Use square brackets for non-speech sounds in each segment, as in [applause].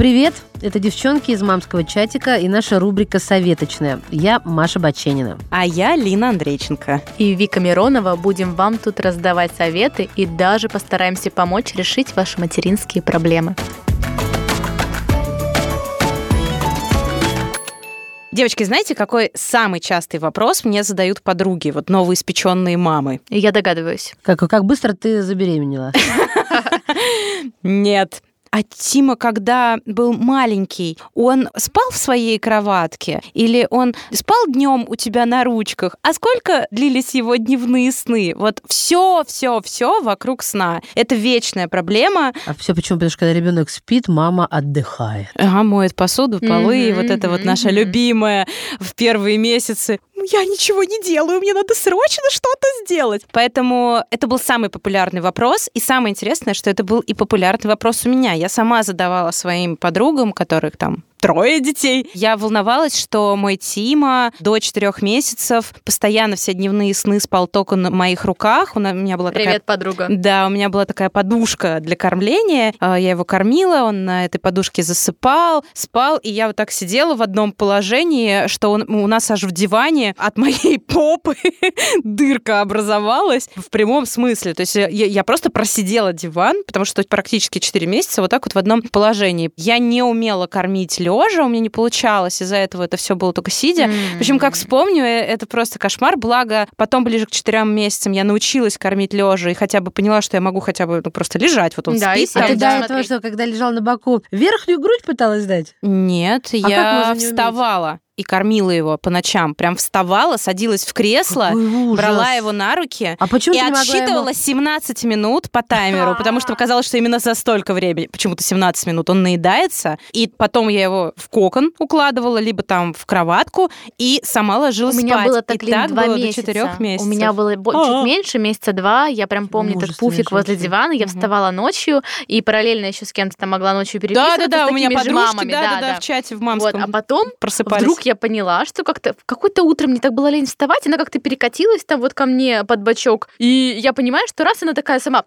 Привет! Это девчонки из мамского чатика и наша рубрика «Советочная». Я Маша Баченина. А я Лина Андрейченко. И Вика Миронова будем вам тут раздавать советы и даже постараемся помочь решить ваши материнские проблемы. Девочки, знаете, какой самый частый вопрос мне задают подруги, вот новоиспеченные мамы? Я догадываюсь. Как, как быстро ты забеременела? [laughs] Нет. А Тима, когда был маленький, он спал в своей кроватке или он спал днем у тебя на ручках? А сколько длились его дневные сны? Вот все, все, все вокруг сна. Это вечная проблема. А все почему? Потому что когда ребенок спит, мама отдыхает. Ага, моет посуду, полы, mm-hmm, и вот это вот наша любимая в первые месяцы я ничего не делаю, мне надо срочно что-то сделать. Поэтому это был самый популярный вопрос. И самое интересное, что это был и популярный вопрос у меня. Я сама задавала своим подругам, которых там трое детей. Я волновалась, что мой Тима до четырех месяцев постоянно все дневные сны спал только на моих руках. У меня была Привет, такая... подруга. Да, у меня была такая подушка для кормления. А, я его кормила, он на этой подушке засыпал, спал, и я вот так сидела в одном положении, что он, у нас аж в диване от моей [laughs] попы дырка образовалась в прямом смысле. То есть я, я просто просидела диван, потому что практически 4 месяца вот так вот в одном положении. Я не умела кормить лежа, у меня не получалось, из-за этого это все было только сидя. Mm-hmm. В общем, как вспомню, э, это просто кошмар. Благо, потом ближе к четырем месяцам я научилась кормить лежа и хотя бы поняла, что я могу хотя бы ну, просто лежать. Вот он да, спит. А ты до этого что, когда лежал на боку, верхнюю грудь пыталась дать? Нет, а я вставала и кормила его по ночам. Прям вставала, садилась в кресло, брала его на руки а почему и отсчитывала ему... 17 минут по таймеру, потому что показалось, что именно за столько времени, почему-то 17 минут, он наедается. И потом я его в кокон укладывала, либо там в кроватку, и сама ложилась спать. У меня спать. было так, и так два было месяца. до 4 месяцев. У меня было чуть меньше, месяца два. Я прям помню этот пуфик возле дивана. Я вставала ночью, и параллельно еще с кем-то там могла ночью переписываться Да-да-да, у меня подружки, да-да-да, в чате в мамском А потом вдруг я поняла, что как-то в какое-то утро мне так было лень вставать, она как-то перекатилась там вот ко мне под бочок, и я понимаю, что раз она такая сама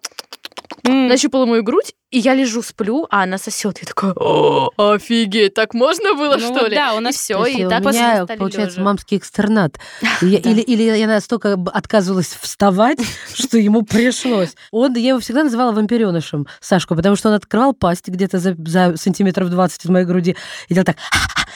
mm. нащупала мою грудь, и я лежу, сплю, а она сосет. Я такая, О, офигеть, так можно было, ну, что ли? Да, у нас и все, и, у так меня, получается, лежа. мамский экстернат. [laughs] Или, или я настолько отказывалась вставать, [laughs] что ему пришлось. Он, я его всегда называла вампиренышем, Сашку, потому что он открывал пасть где-то за, за сантиметров 20 из моей груди и делал так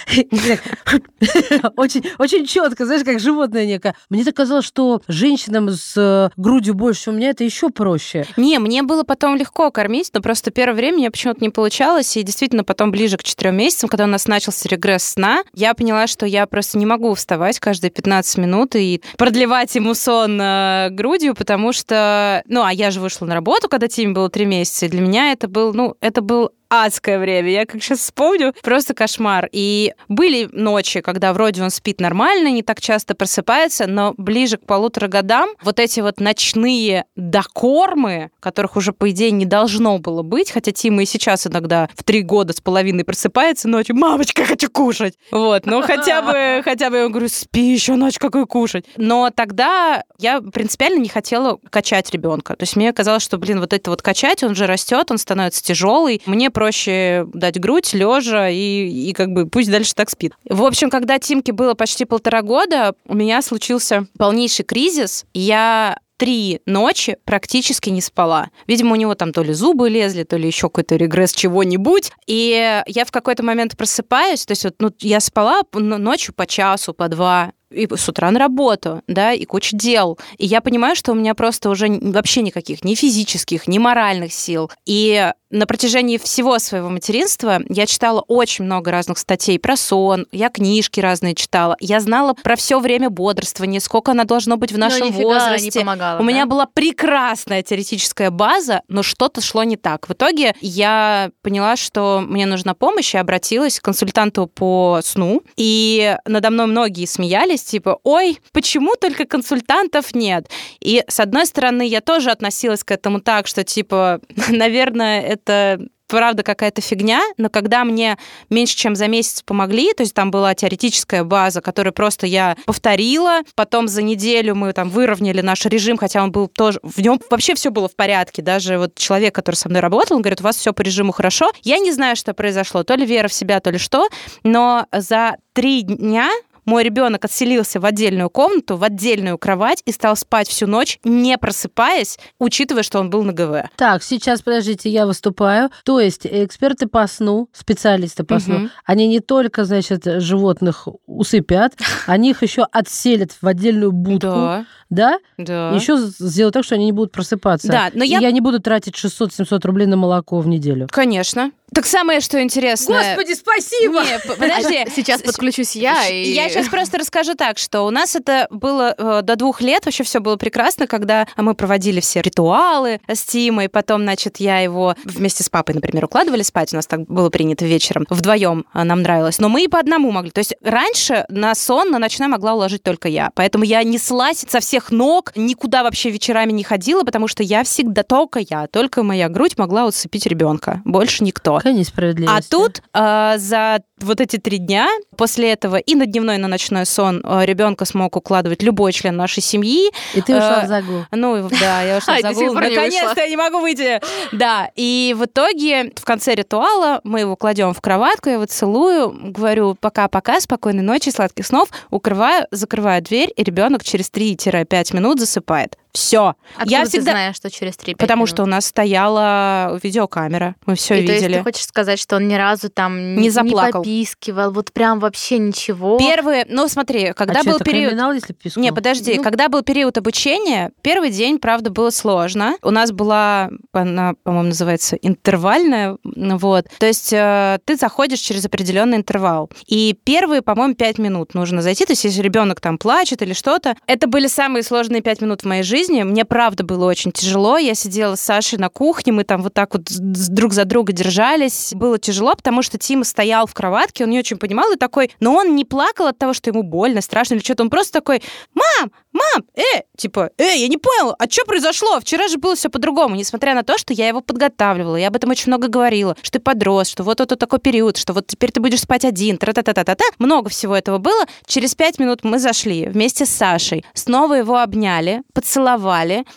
[laughs] очень, очень четко, знаешь, как животное некое. Мне так казалось, что женщинам с э, грудью больше у меня это еще проще. Не, мне было потом легко кормить, но просто первое время мне почему-то не получалось, и действительно потом ближе к четырем месяцам, когда у нас начался регресс сна, я поняла, что я просто не могу вставать каждые 15 минут и продлевать ему сон э, грудью, потому что, ну, а я же вышла на работу, когда Тиме было три месяца, и для меня это был, ну, это был адское время. Я как сейчас вспомню, просто кошмар. И были ночи, когда вроде он спит нормально, не так часто просыпается, но ближе к полутора годам вот эти вот ночные докормы, которых уже, по идее, не должно было быть, хотя Тима и сейчас иногда в три года с половиной просыпается ночью, мамочка, хочу кушать. Вот, ну хотя бы, [laughs] хотя бы я говорю, спи еще ночь, какой кушать. Но тогда я принципиально не хотела качать ребенка. То есть мне казалось, что, блин, вот это вот качать, он же растет, он становится тяжелый. Мне проще дать грудь лежа и, и как бы пусть дальше так спит. В общем, когда Тимке было почти полтора года, у меня случился полнейший кризис. Я три ночи практически не спала. Видимо, у него там то ли зубы лезли, то ли еще какой-то регресс чего-нибудь. И я в какой-то момент просыпаюсь, то есть вот ну, я спала ночью по часу, по два, и с утра на работу, да, и куча дел. И я понимаю, что у меня просто уже вообще никаких ни физических, ни моральных сил. И на протяжении всего своего материнства я читала очень много разных статей про сон, я книжки разные читала, я знала про все время бодрствования, сколько оно должно быть в нашем но возрасте. Не помогало, У да? меня была прекрасная теоретическая база, но что-то шло не так. В итоге я поняла, что мне нужна помощь, и обратилась к консультанту по сну, и надо мной многие смеялись, удивлялись, типа, ой, почему только консультантов нет? И, с одной стороны, я тоже относилась к этому так, что, типа, [laughs] наверное, это правда какая-то фигня, но когда мне меньше чем за месяц помогли, то есть там была теоретическая база, которую просто я повторила, потом за неделю мы там выровняли наш режим, хотя он был тоже, в нем вообще все было в порядке, даже вот человек, который со мной работал, он говорит, у вас все по режиму хорошо. Я не знаю, что произошло, то ли вера в себя, то ли что, но за три дня мой ребенок отселился в отдельную комнату, в отдельную кровать и стал спать всю ночь, не просыпаясь, учитывая, что он был на ГВ. Так, сейчас, подождите, я выступаю. То есть эксперты по сну, специалисты по сну, Мгм. они не только, значит, животных усыпят, [laughs] они их еще отселят в отдельную будку, Да, да? да. Еще сделают так, что они не будут просыпаться. Да, но И я- я не буду тратить 600-700 рублей на молоко в неделю. Конечно. Так самое, что интересное... спасибо! Не, подожди. [laughs] Сейчас подключусь я и... Я сейчас просто расскажу так, что у нас это было э, до двух лет, вообще все было прекрасно, когда мы проводили все ритуалы с Тимой, потом, значит, я его вместе с папой, например, укладывали спать, у нас так было принято вечером, вдвоем нам нравилось, но мы и по одному могли. То есть раньше на сон, на ночной могла уложить только я, поэтому я неслась со всех ног, никуда вообще вечерами не ходила, потому что я всегда только я, только моя грудь могла усыпить ребенка, больше никто. Какая несправедливость. А тут э, за вот эти три дня после этого и на дневной, и на ночной сон ребенка смог укладывать любой член нашей семьи. И ты ушла э, в загул. Ну, да, я ушла [laughs] в загул. не Наконец-то я не могу выйти. Да, и в итоге в конце ритуала мы его кладем в кроватку, я его целую, говорю пока-пока, спокойной ночи, сладких снов, укрываю, закрываю дверь, и ребенок через 3-5 минут засыпает. Все. Откуда я ты всегда... знаешь, что через 3 Потому что у нас стояла видеокамера, мы все И то есть видели. ты хочешь сказать, что он ни разу там Не заплакал. попискивал, вот прям вообще ничего? Первые, ну смотри, когда а что, был это период... криминал, если пискнул? Не, подожди, Ну- когда был период обучения, первый день, правда, было сложно. У нас была, она, по-моему, называется интервальная, вот. То есть э, ты заходишь через определенный интервал. И первые, по-моему, пять минут нужно зайти. То есть если ребенок там плачет или что-то. Это были самые сложные пять минут в моей жизни. Мне, правда, было очень тяжело. Я сидела с Сашей на кухне, мы там вот так вот друг за друга держались. Было тяжело, потому что Тима стоял в кроватке, он не очень понимал и такой, но он не плакал от того, что ему больно, страшно или что-то. Он просто такой, мам, мам, э, типа, э, я не понял, а что произошло? Вчера же было все по-другому, несмотря на то, что я его подготавливала, я об этом очень много говорила, что ты подрос, что вот это такой период, что вот теперь ты будешь спать один, тра-та-та-та-та-та. Много всего этого было. Через пять минут мы зашли вместе с Сашей, снова его обняли, поцеловали,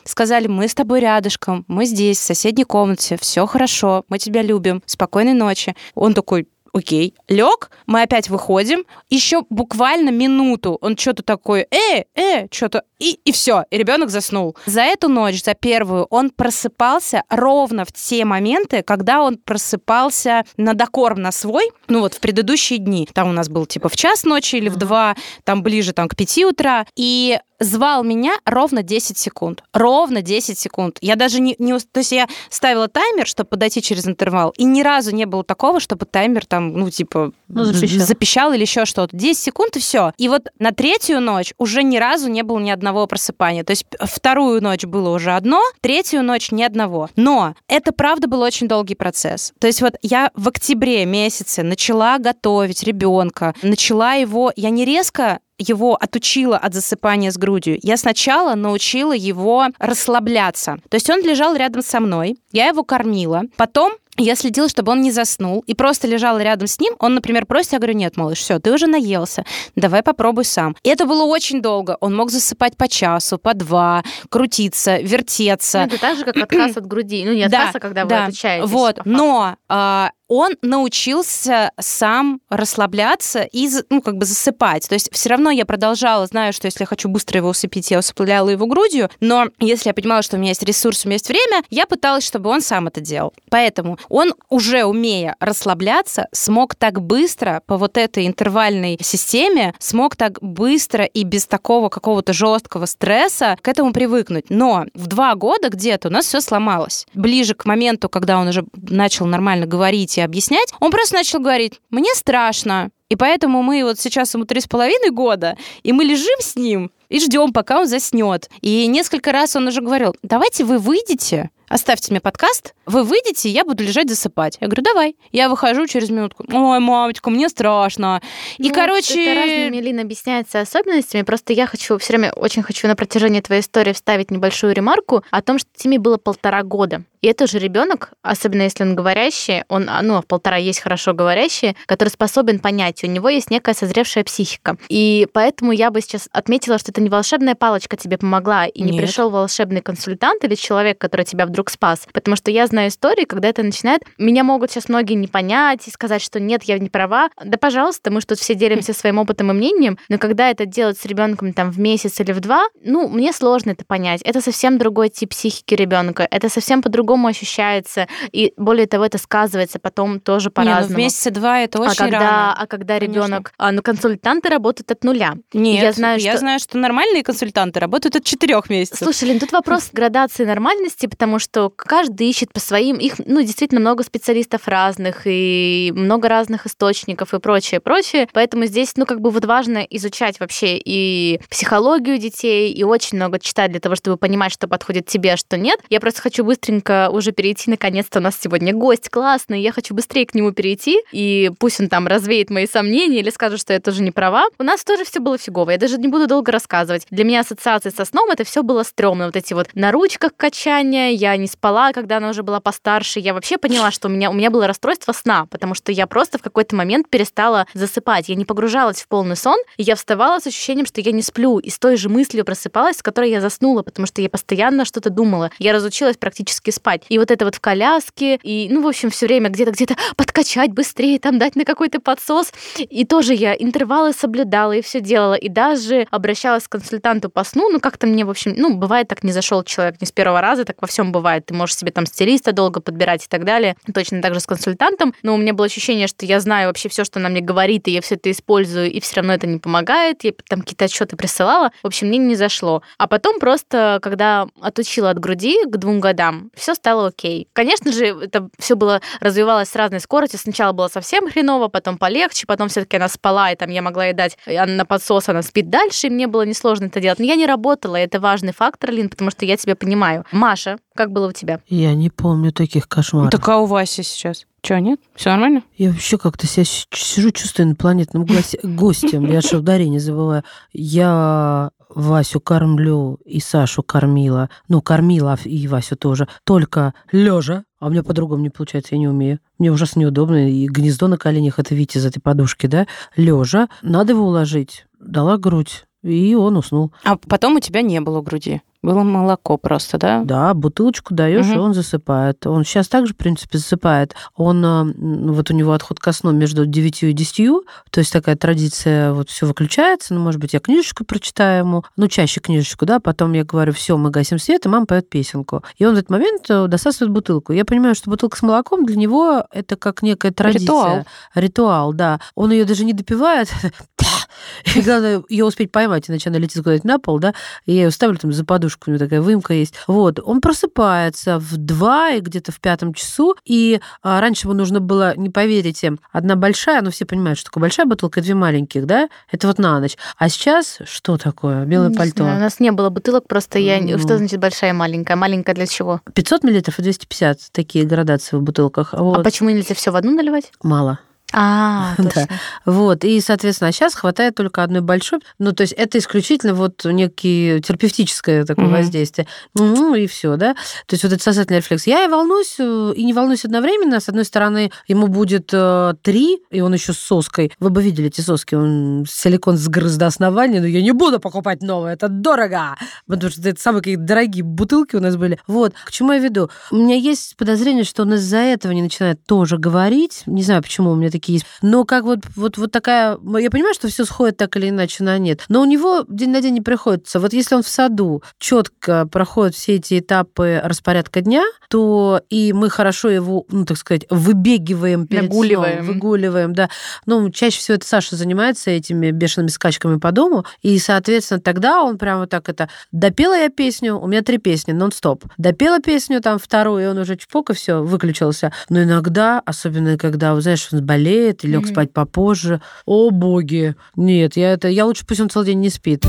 сказали, мы с тобой рядышком, мы здесь, в соседней комнате, все хорошо, мы тебя любим, спокойной ночи. Он такой, Окей, лег, мы опять выходим, еще буквально минуту он что-то такой, э, э, что-то, и, и все, и ребенок заснул. За эту ночь, за первую, он просыпался ровно в те моменты, когда он просыпался на докорм на свой, ну вот в предыдущие дни. Там у нас был типа в час ночи или в два, там ближе там к пяти утра, и звал меня ровно 10 секунд. Ровно 10 секунд. Я даже не, не... То есть я ставила таймер, чтобы подойти через интервал, и ни разу не было такого, чтобы таймер там, ну, типа, Ну, запищал. запищал или еще что-то. 10 секунд и все. И вот на третью ночь уже ни разу не было ни одного просыпания. То есть вторую ночь было уже одно, третью ночь ни одного. Но это, правда, был очень долгий процесс. То есть вот я в октябре месяце начала готовить ребенка, начала его... Я не резко его отучила от засыпания с грудью. Я сначала научила его расслабляться. То есть он лежал рядом со мной, я его кормила. Потом я следила, чтобы он не заснул, и просто лежала рядом с ним. Он, например, просит, я говорю, нет, малыш, все, ты уже наелся, давай попробуй сам. И это было очень долго. Он мог засыпать по часу, по два, крутиться, Ну, вертеться. это так же, как отказ от груди. Ну, не Да, отказ, а когда вы да. отвечаете. Вот, но а, он научился сам расслабляться и, ну, как бы засыпать. То есть все равно я продолжала, знаю, что если я хочу быстро его усыпить, я усыпляла его грудью, но если я понимала, что у меня есть ресурс, у меня есть время, я пыталась, чтобы он сам это делал. Поэтому он, уже умея расслабляться, смог так быстро по вот этой интервальной системе, смог так быстро и без такого какого-то жесткого стресса к этому привыкнуть. Но в два года где-то у нас все сломалось. Ближе к моменту, когда он уже начал нормально говорить и объяснять, он просто начал говорить, мне страшно. И поэтому мы вот сейчас ему три с половиной года, и мы лежим с ним и ждем, пока он заснет. И несколько раз он уже говорил, давайте вы выйдете, оставьте мне подкаст, вы выйдете, я буду лежать засыпать. Я говорю, давай. Я выхожу через минутку. Ой, мамочка, мне страшно. И, Ну, короче... Это разными, Лина, объясняется особенностями. Просто я хочу, все время очень хочу на протяжении твоей истории вставить небольшую ремарку о том, что Тиме было полтора года. И это же ребенок, особенно если он говорящий, он, а, ну, полтора есть хорошо говорящий, который способен понять, у него есть некая созревшая психика. И поэтому я бы сейчас отметила, что это не волшебная палочка тебе помогла, и не Нет. пришел волшебный консультант или человек, который тебя вдруг спас. Потому что я знаю истории, когда это начинает... Меня могут сейчас многие не понять и сказать, что нет, я не права. Да, пожалуйста, мы же тут все делимся своим опытом и мнением, но когда это делать с ребенком там в месяц или в два, ну, мне сложно это понять. Это совсем другой тип психики ребенка, это совсем по-другому ощущается, и более того, это сказывается потом тоже Не, ну по-разному. в месяца два это а очень когда, рано. а когда ребенок, а, ну консультанты работают от нуля. Нет, я знаю, что- что нормальные консультанты работают от четырех месяцев. Слушай, Лен, тут вопрос [laughs] градации нормальности, потому что каждый ищет по своим, их, ну, действительно много специалистов разных и много разных источников и прочее, прочее. Поэтому здесь, ну, как бы вот важно изучать вообще и психологию детей, и очень много читать для того, чтобы понимать, что подходит тебе, а что нет. Я просто хочу быстренько уже перейти, наконец-то у нас сегодня гость классный, я хочу быстрее к нему перейти, и пусть он там развеет мои сомнения или скажет, что я тоже не права. У нас тоже все было фигово, я даже не буду долго рассказывать. Для меня ассоциации со сном это все было стрёмно. Вот эти вот на ручках качания, я не спала, когда она уже была постарше. Я вообще поняла, что у меня, у меня было расстройство сна, потому что я просто в какой-то момент перестала засыпать. Я не погружалась в полный сон, и я вставала с ощущением, что я не сплю, и с той же мыслью просыпалась, с которой я заснула, потому что я постоянно что-то думала. Я разучилась практически спать. И вот это вот в коляске, и, ну, в общем, все время где-то где-то подкачать быстрее, там дать на какой-то подсос. И тоже я интервалы соблюдала и все делала. И даже обращалась к консультанту по сну. Ну, как-то мне, в общем, ну, бывает так, не зашел человек не с первого раза, так во всем бывает. Ты можешь себе там стилиста долго подбирать и так далее. Точно так же с консультантом. Но у меня было ощущение, что я знаю вообще все, что она мне говорит, и я все это использую, и все равно это не помогает. Я там какие-то отчеты присылала. В общем, мне не зашло. А потом просто, когда отучила от груди к двум годам, все стало окей. Конечно же, это все было развивалось с разной скоростью. Сначала было совсем хреново, потом полегче, потом все-таки она спала, и там я могла ей дать она на подсос, она спит дальше, и мне было несложно это делать. Но я не работала, это важный фактор, Лин, потому что я тебя понимаю. Маша, как было у тебя? Я не помню таких кошмаров. Так а у Васи сейчас? Че, нет? Все нормально? Я вообще как-то себя сижу, чувствую инопланетным [laughs] гостем. Я же ударение забываю. Я Васю кормлю и Сашу кормила. Ну, кормила и Васю тоже. Только лежа. А у меня по-другому не получается, я не умею. Мне ужасно неудобно. И гнездо на коленях, это видите из этой подушки, да? Лежа. Надо его уложить. Дала грудь. И он уснул. А потом у тебя не было груди. Было молоко просто, да? Да, бутылочку даешь, Мгм. и он засыпает. Он сейчас также, в принципе, засыпает. Он, а, вот у него отход ко сну между 9 и 10, то есть такая традиция, вот все выключается, ну, может быть, я книжечку прочитаю ему, ну, чаще книжечку, да, потом я говорю, все, мы гасим свет, и мама поет песенку. И он в этот момент э, досасывает бутылку. Я понимаю, что бутылка с молоком для него это как некая традиция. Ритуал. Ритуал, да. Он ее даже не допивает. [laughs] И главное, ее успеть поймать, иначе она летит куда-нибудь на пол, да, и я ее ставлю там за подушку, у него такая выемка есть. Вот, он просыпается в два и где-то в пятом часу, и а, раньше ему нужно было, не поверите, одна большая, ну все понимают, что такое большая бутылка, и две маленьких, да, это вот на ночь. А сейчас что такое? Белое Не пальто. знаю, у нас не было бутылок, просто я... Ну. Что значит большая и маленькая? Маленькая для чего? 500 миллилитров и 250, такие градации в бутылках. Вот. А почему нельзя все в одну наливать? Мало. А, [laughs] Да. точно. Вот, и, соответственно, сейчас хватает только одной большой. Ну, то есть это исключительно вот некий терапевтическое такое Мгм. воздействие. Ну, и все, да. То есть вот этот сосательный рефлекс. Я и волнуюсь, э, и не волнуюсь одновременно. С одной стороны, ему будет э, три, и он еще с соской. Вы бы видели эти соски, он силикон сгрыз до основания, но я не буду покупать новое, это дорого. Потому что это самые какие дорогие бутылки у нас были. Вот, к чему я веду? У меня есть подозрение, что он из-за этого не начинает тоже говорить. Не знаю, почему у меня такие есть. Но как вот, вот, вот такая... Я понимаю, что все сходит так или иначе на нет. Но у него день на день не приходится. Вот если он в саду четко проходит все эти этапы распорядка дня, то и мы хорошо его, ну, так сказать, выбегиваем перед сном, выгуливаем, да. Ну, чаще всего это Саша занимается этими бешеными скачками по дому, и, соответственно, тогда он прямо так это... Допела я песню, у меня три песни, нон-стоп. Допела песню, там, вторую, и он уже чпок, и все, выключился. Но иногда, особенно когда, вот, знаешь, он болеет и лег Мгм. спать попозже, о, боги, нет, я это... Я лучше пусть он целый день не спит.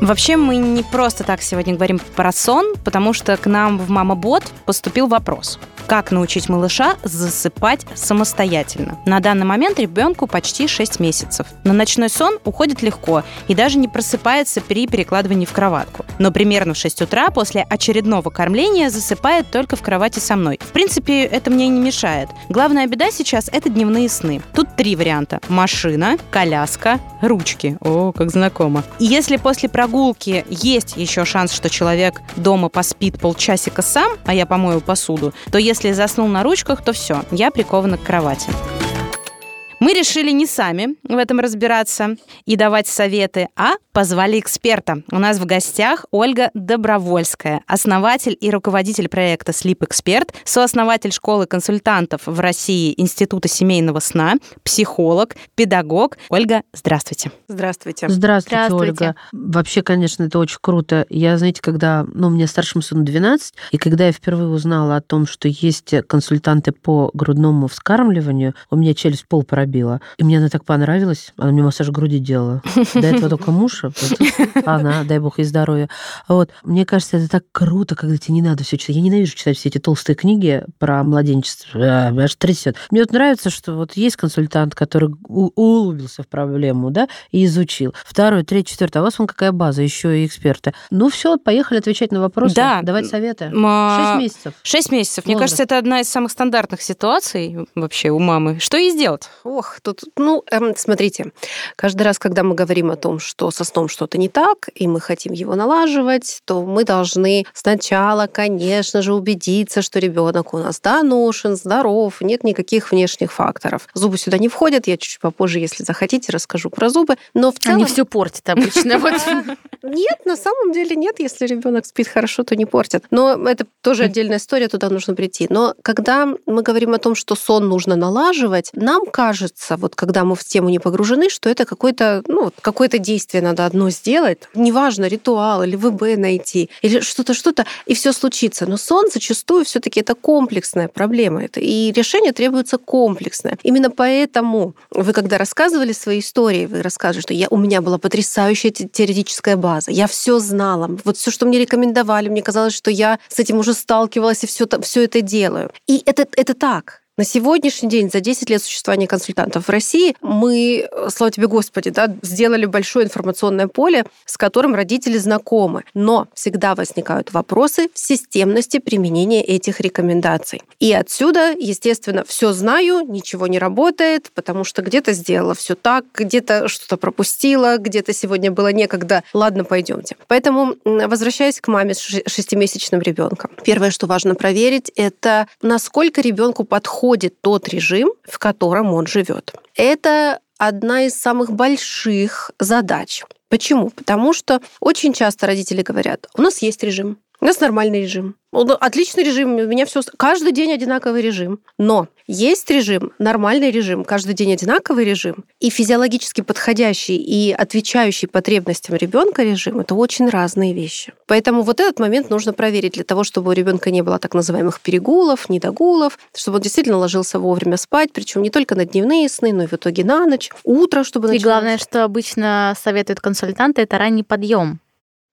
Вообще мы не просто так сегодня говорим про сон, потому что к нам в Мама-бот поступил вопрос. Как научить малыша засыпать самостоятельно? На данный момент ребенку почти 6 месяцев. На ночной сон уходит легко и даже не просыпается при перекладывании в кроватку. Но примерно в 6 утра после очередного кормления засыпает только в кровати со мной. В принципе, это мне не мешает. Главная беда сейчас – это дневные сны. Тут три варианта. Машина, коляска, ручки. О, как знакомо. И если после прогулки есть еще шанс, что человек дома поспит полчасика сам, а я помою посуду, то если заснул на ручках, то все, я прикована к кровати. Мы решили не сами в этом разбираться и давать советы, а позвали эксперта. У нас в гостях Ольга Добровольская, основатель и руководитель проекта Sleep Expert, сооснователь школы консультантов в России Института семейного сна, психолог, педагог. Ольга, здравствуйте. Здравствуйте. Здравствуйте, Здравствуйте. Ольга. Вообще, конечно, это очень круто. Я, знаете, когда, ну, мне старшему сыну 12, и когда я впервые узнала о том, что есть консультанты по грудному вскармливанию, у меня челюсть пол пробила. И мне она так понравилась. Она мне массаж груди делала. До этого только муж, а она, дай бог ей здоровья. Вот. Мне кажется, это так круто, когда тебе не надо все читать. Я ненавижу читать все эти толстые книги про младенчество. Меня аж трясет. Мне вот нравится, что вот есть консультант, который у- углубился в проблему, да, и изучил. Второй, третий, четвертый. А у вас вон какая база, еще и эксперты. Ну все, поехали отвечать на вопросы, Да. давать советы. А, Шесть месяцев. Шесть месяцев. Мне Возраст. кажется, это одна из самых стандартных ситуаций вообще у мамы. Что ей сделать? Ох, тут, ну, эм, смотрите, каждый раз, когда мы говорим о том, что со сном что-то не так, и мы хотим его налаживать, то мы должны сначала, конечно же, убедиться, что ребенок у нас доношен, здоров, нет никаких внешних факторов. Зубы сюда не входят, я чуть попозже, если захотите, расскажу про зубы. Но в целом... Они все портят обычно. [laughs] Нет, на самом деле нет. Если ребенок спит хорошо, то не портят. Но это тоже отдельная история, туда нужно прийти. Но когда мы говорим о том, что сон нужно налаживать, нам кажется, вот когда мы в тему не погружены, что это какое-то, ну, вот какое-то действие надо одно сделать. Неважно, ритуал или ВБ найти, или что-то, что-то, и все случится. Но сон зачастую все таки это комплексная проблема. Это, и решение требуется комплексное. Именно поэтому вы, когда рассказывали свои истории, вы рассказывали, что я, у меня была потрясающая те- теоретическая база. Я все знала. Вот все, что мне рекомендовали, мне казалось, что я с этим уже сталкивалась и все это делаю. И это, это так. На сегодняшний день, за 10 лет существования консультантов в России, мы, э, слава тебе Господи, да, сделали большое информационное поле, с которым родители знакомы. Но всегда возникают вопросы в системности применения этих рекомендаций. И отсюда, естественно, все знаю, ничего не работает, потому что где-то сделала все так, где-то что-то пропустила, где-то сегодня было некогда. Ладно, пойдемте. Поэтому, возвращаясь к маме с шестимесячным ребенком, первое, что важно проверить, это насколько ребенку подходит тот режим, в котором он живет. Это одна из самых больших задач. Почему? Потому что очень часто родители говорят, у нас есть режим, у нас нормальный режим. Отличный режим, у меня все... Каждый день одинаковый режим. Но есть режим, нормальный режим, каждый день одинаковый режим, и физиологически подходящий и отвечающий потребностям ребенка режим это очень разные вещи. Поэтому вот этот момент нужно проверить для того, чтобы у ребенка не было так называемых перегулов, недогулов, чтобы он действительно ложился вовремя спать, причем не только на дневные сны, но и в итоге на ночь, утро, чтобы И начиналось. главное, что обычно советуют консультанты, это ранний подъем.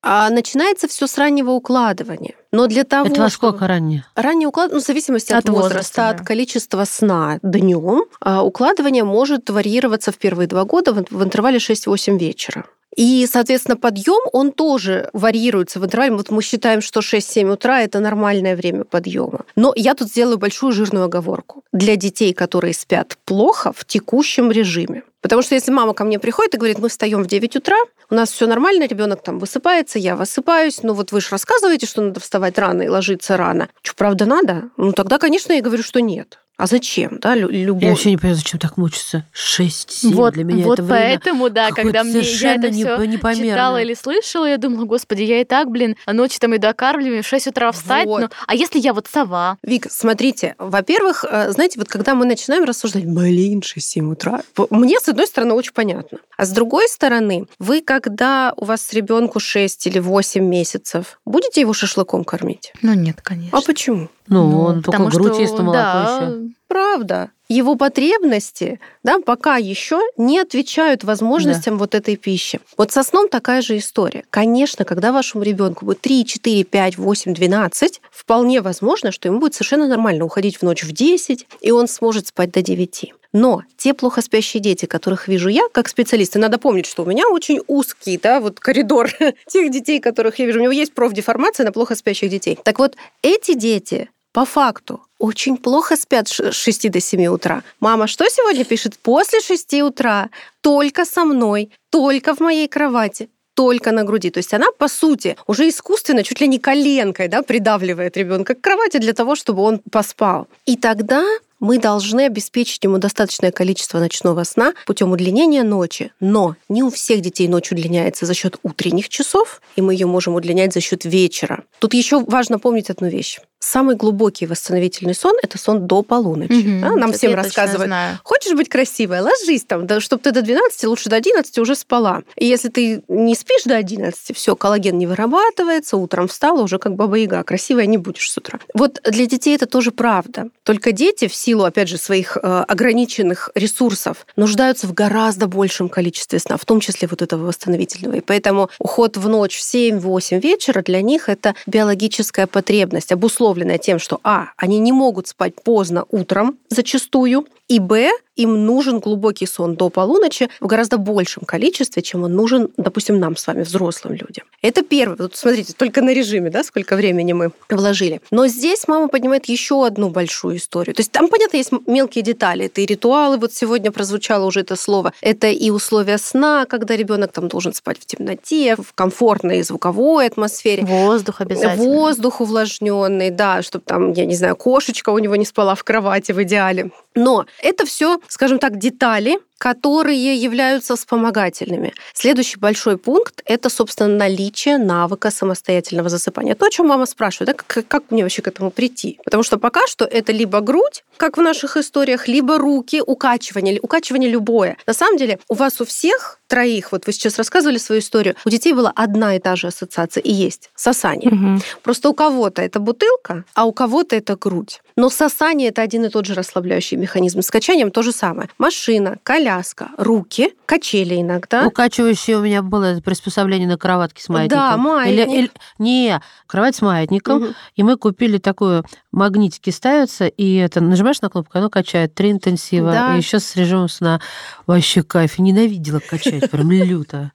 А начинается все с раннего укладывания. Но для того, Это во чтобы- сколько ранее? Раннее укладывание, ну, в зависимости от, От возраста, возраста, от да. количества сна днем, укладывание может варьироваться в первые два года в в интервале 6-8 вечера. И, соответственно, подъем, он тоже варьируется в интервале. Вот мы считаем, что 6-7 утра – это нормальное время подъема. Но я тут сделаю большую жирную оговорку. Для детей, которые спят плохо в текущем режиме. Потому что если мама ко мне приходит и говорит, мы встаем в 9 утра, у нас все нормально, ребенок там высыпается, я высыпаюсь, ну вот вы же рассказываете, что надо вставать рано и ложиться рано. Что, правда надо? Ну тогда, конечно, я говорю, что нет. А зачем? Да, лю- любовь. Я вообще не понимаю, зачем так мучиться. 6-7 Вот, для меня вот это время поэтому, да, когда мне я это все непо- непомерно. читала или слышала, я думала, господи, я и так, блин, ночью там иду окармливаю, в 6 утра встать. Вот. ну, а если я вот сова? Вик, смотрите, во-первых, э, знаете, вот когда мы начинаем рассуждать, блин, 6-7 утра, мне, с одной стороны, очень понятно. А с другой стороны, вы, когда у вас ребенку 6 или 8 месяцев, будете его шашлыком кормить? Ну нет, конечно. А почему? Ну, он только грудь что, ест и молоко да, еще. Правда. его потребности, да, пока еще не отвечают возможностям да. вот этой пищи. Вот со сном такая же история. Конечно, когда вашему ребенку будет 3, 4, 5, 8, 12, вполне возможно, что ему будет совершенно нормально уходить в ночь в 10, и он сможет спать до 9. Но те плохо спящие дети, которых вижу я, как специалист, и надо помнить, что у меня очень узкий да, вот коридор [laughs] тех детей, которых я вижу. У него есть профдеформация на плохо спящих детей. Так вот, эти дети по факту очень плохо спят с 6 до 7 утра. Мама что сегодня пишет? После 6 утра только со мной, только в моей кровати только на груди. То есть она, по сути, уже искусственно, чуть ли не коленкой, да, придавливает ребенка к кровати для того, чтобы он поспал. И тогда мы должны обеспечить ему достаточное количество ночного сна путем удлинения ночи. Но не у всех детей ночь удлиняется за счет утренних часов, и мы ее можем удлинять за счет вечера. Тут еще важно помнить одну вещь. Самый глубокий восстановительный сон – это сон до полуночи. Угу, да, нам всем рассказывают. Хочешь быть красивой, ложись там, да, чтобы ты до 12, лучше до 11 уже спала. И если ты не спишь до 11, все, коллаген не вырабатывается, утром встала, уже как баба-яга, красивая не будешь с утра. Вот для детей это тоже правда. Только дети в силу, опять же, своих э, ограниченных ресурсов нуждаются в гораздо большем количестве сна, в том числе вот этого восстановительного. И поэтому уход в ночь в 7-8 вечера для них это биологическая потребность, обусловленная тем, что А, они не могут спать поздно утром зачастую, и Б, им нужен глубокий сон до полуночи в гораздо большем количестве, чем он нужен, допустим, нам с вами, взрослым людям. Это первое. Вот смотрите, только на режиме, да, сколько времени мы вложили. Но здесь мама поднимает еще одну большую историю. То есть там, понятно, есть мелкие детали. Это и ритуалы, вот сегодня прозвучало уже это слово. Это и условия сна, когда ребенок там должен спать в темноте, в комфортной звуковой атмосфере. Воздух обязательно. Воздух увлажненный, да, чтобы там, я не знаю, кошечка у него не спала в кровати в идеале. Но это все, скажем так, детали, которые являются вспомогательными. Следующий большой пункт – это, собственно, наличие навыка самостоятельного засыпания. То, о чем мама спрашивает, да, как, как мне вообще к этому прийти? Потому что пока что это либо грудь, как в наших историях, либо руки, укачивание, укачивание любое. На самом деле у вас у всех троих, вот вы сейчас рассказывали свою историю, у детей была одна и та же ассоциация и есть сосание. Угу. Просто у кого-то это бутылка, а у кого-то это грудь. Но сосание это один и тот же расслабляющий механизм. С качанием то же самое. Машина, коляска, руки, качели иногда. Укачивающее у меня было приспособление на кроватке с маятником. Да, маятник. Или, или, не, кровать с маятником. Угу. И мы купили такую, магнитики ставятся, и это нажимаешь на кнопку, оно качает три интенсива. Да. И еще с режимом сна. Вообще кайф. Ненавидела качать, прям люто.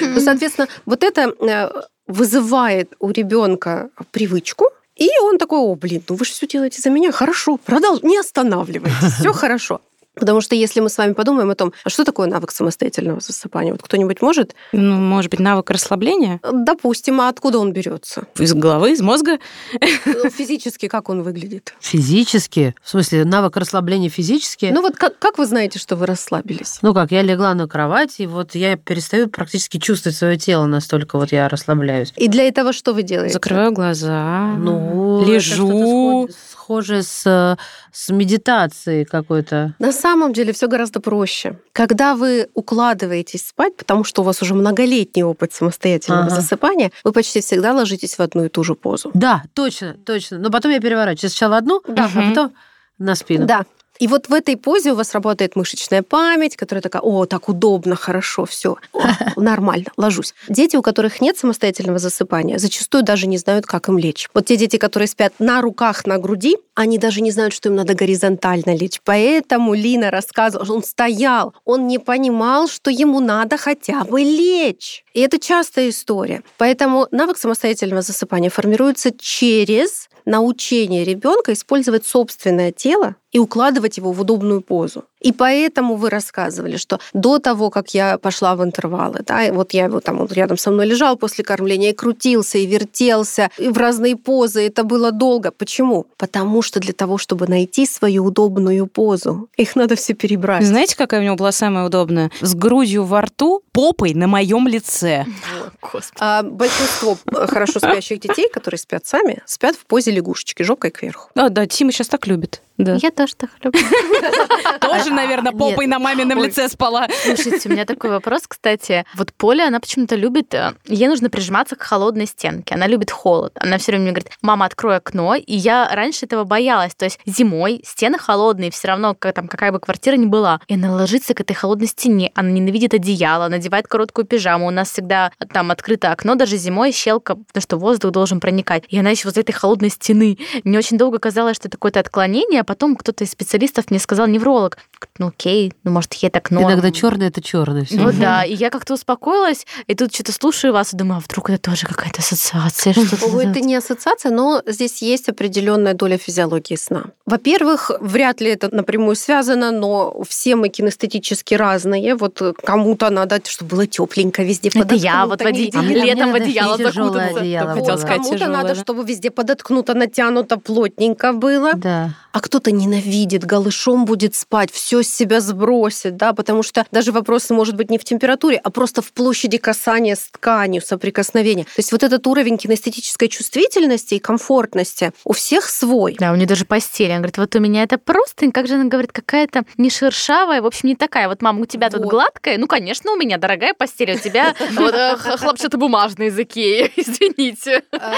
Ну, соответственно, вот это э, вызывает у ребенка привычку, и он такой, о, блин, ну вы же все делаете за меня, хорошо, продолж, не останавливайтесь, все хорошо. Потому что если мы с вами подумаем о том, а что такое навык самостоятельного засыпания, вот кто-нибудь может? Ну, может быть, навык расслабления? Допустим, а откуда он берется? Из головы, из мозга? Ну, физически как он выглядит? Физически? В смысле, навык расслабления физически? Ну вот как, как вы знаете, что вы расслабились? Ну как, я легла на кровать, и вот я перестаю практически чувствовать свое тело, настолько вот я расслабляюсь. И для этого что вы делаете? Закрываю глаза, ну, лежу. схоже с, с медитацией какой-то. На самом деле все гораздо проще. Когда вы укладываетесь спать, потому что у вас уже многолетний опыт самостоятельного ага. засыпания, вы почти всегда ложитесь в одну и ту же позу. Да, точно, точно. Но потом я переворачиваюсь. Сначала одну, да, а потом на спину. Да. И вот в этой позе у вас работает мышечная память, которая такая, о, так удобно, хорошо, все, [laughs] нормально, ложусь. Дети, у которых нет самостоятельного засыпания, зачастую даже не знают, как им лечь. Вот те дети, которые спят на руках, на груди, они даже не знают, что им надо горизонтально лечь. Поэтому Лина рассказывала, он стоял, он не понимал, что ему надо хотя бы лечь. И это частая история. Поэтому навык самостоятельного засыпания формируется через научение ребенка использовать собственное тело и укладывать его в удобную позу. И поэтому вы рассказывали, что до того, как я пошла в интервалы, да, вот я его там он рядом со мной лежал после кормления и крутился, и вертелся, и в разные позы. Это было долго. Почему? Потому что для того, чтобы найти свою удобную позу, их надо все перебрать. Знаете, какая у него была самая удобная? С грудью во рту, попой на моем лице. А, большинство э, хорошо спящих детей, которые спят сами, спят в позе лягушечки, жопкой кверху. Да, да, Тима сейчас так любит. Да. Я тоже так люблю. [laughs] Тоже наверное, Нет. попой на мамином Ой. лице спала. Слушайте, у меня такой вопрос, кстати. Вот Поля, она почему-то любит... э, Ей нужно прижиматься к холодной стенке. Она любит холод. Она все время мне говорит, мама, открой окно. И я раньше этого боялась. То есть зимой стены холодные, все равно как, там, какая бы квартира ни была. И она ложится к этой холодной стене. Она ненавидит одеяло, надевает короткую пижаму. У нас всегда там открыто окно, даже зимой щелка, потому что воздух должен проникать. И она еще возле этой холодной стены. Мне очень долго казалось, что это какое-то отклонение, а потом кто-то из специалистов мне сказал, невролог, ну окей, ну может ей так норм. Иногда черный это черный. Ну да, и я как-то успокоилась, и тут что-то слушаю вас и думаю, а вдруг это тоже какая-то ассоциация, что-то Это не ассоциация, но здесь есть определенная доля физиологии сна. Во-первых, вряд ли это напрямую связано, но все мы кинестетически разные. Вот кому-то надо, чтобы было тепленько везде Это я вот в подоткнуто, оде- А летом в одеяло сказать, Кому-то тяжелое, надо, да. чтобы везде подоткнуто, натянуто, плотненько было. Да. А кто-то ненавидит, голышом будет спать, все с себя сбросит, да, потому что даже вопрос может быть не в температуре, а просто в площади касания с тканью, соприкосновения. То есть вот этот уровень кинестетической чувствительности и комфортности у всех свой. Да, у нее даже постель. Она говорит, вот у меня это простынь, как же она говорит, какая-то не шершавая, в общем, не такая. Вот, мама, у тебя тут Вот. гладкая? Ну, конечно, у меня дорогая постель, у тебя [laughs] вот э, хлопчатобумажный из Икеи, [laughs] извините. А,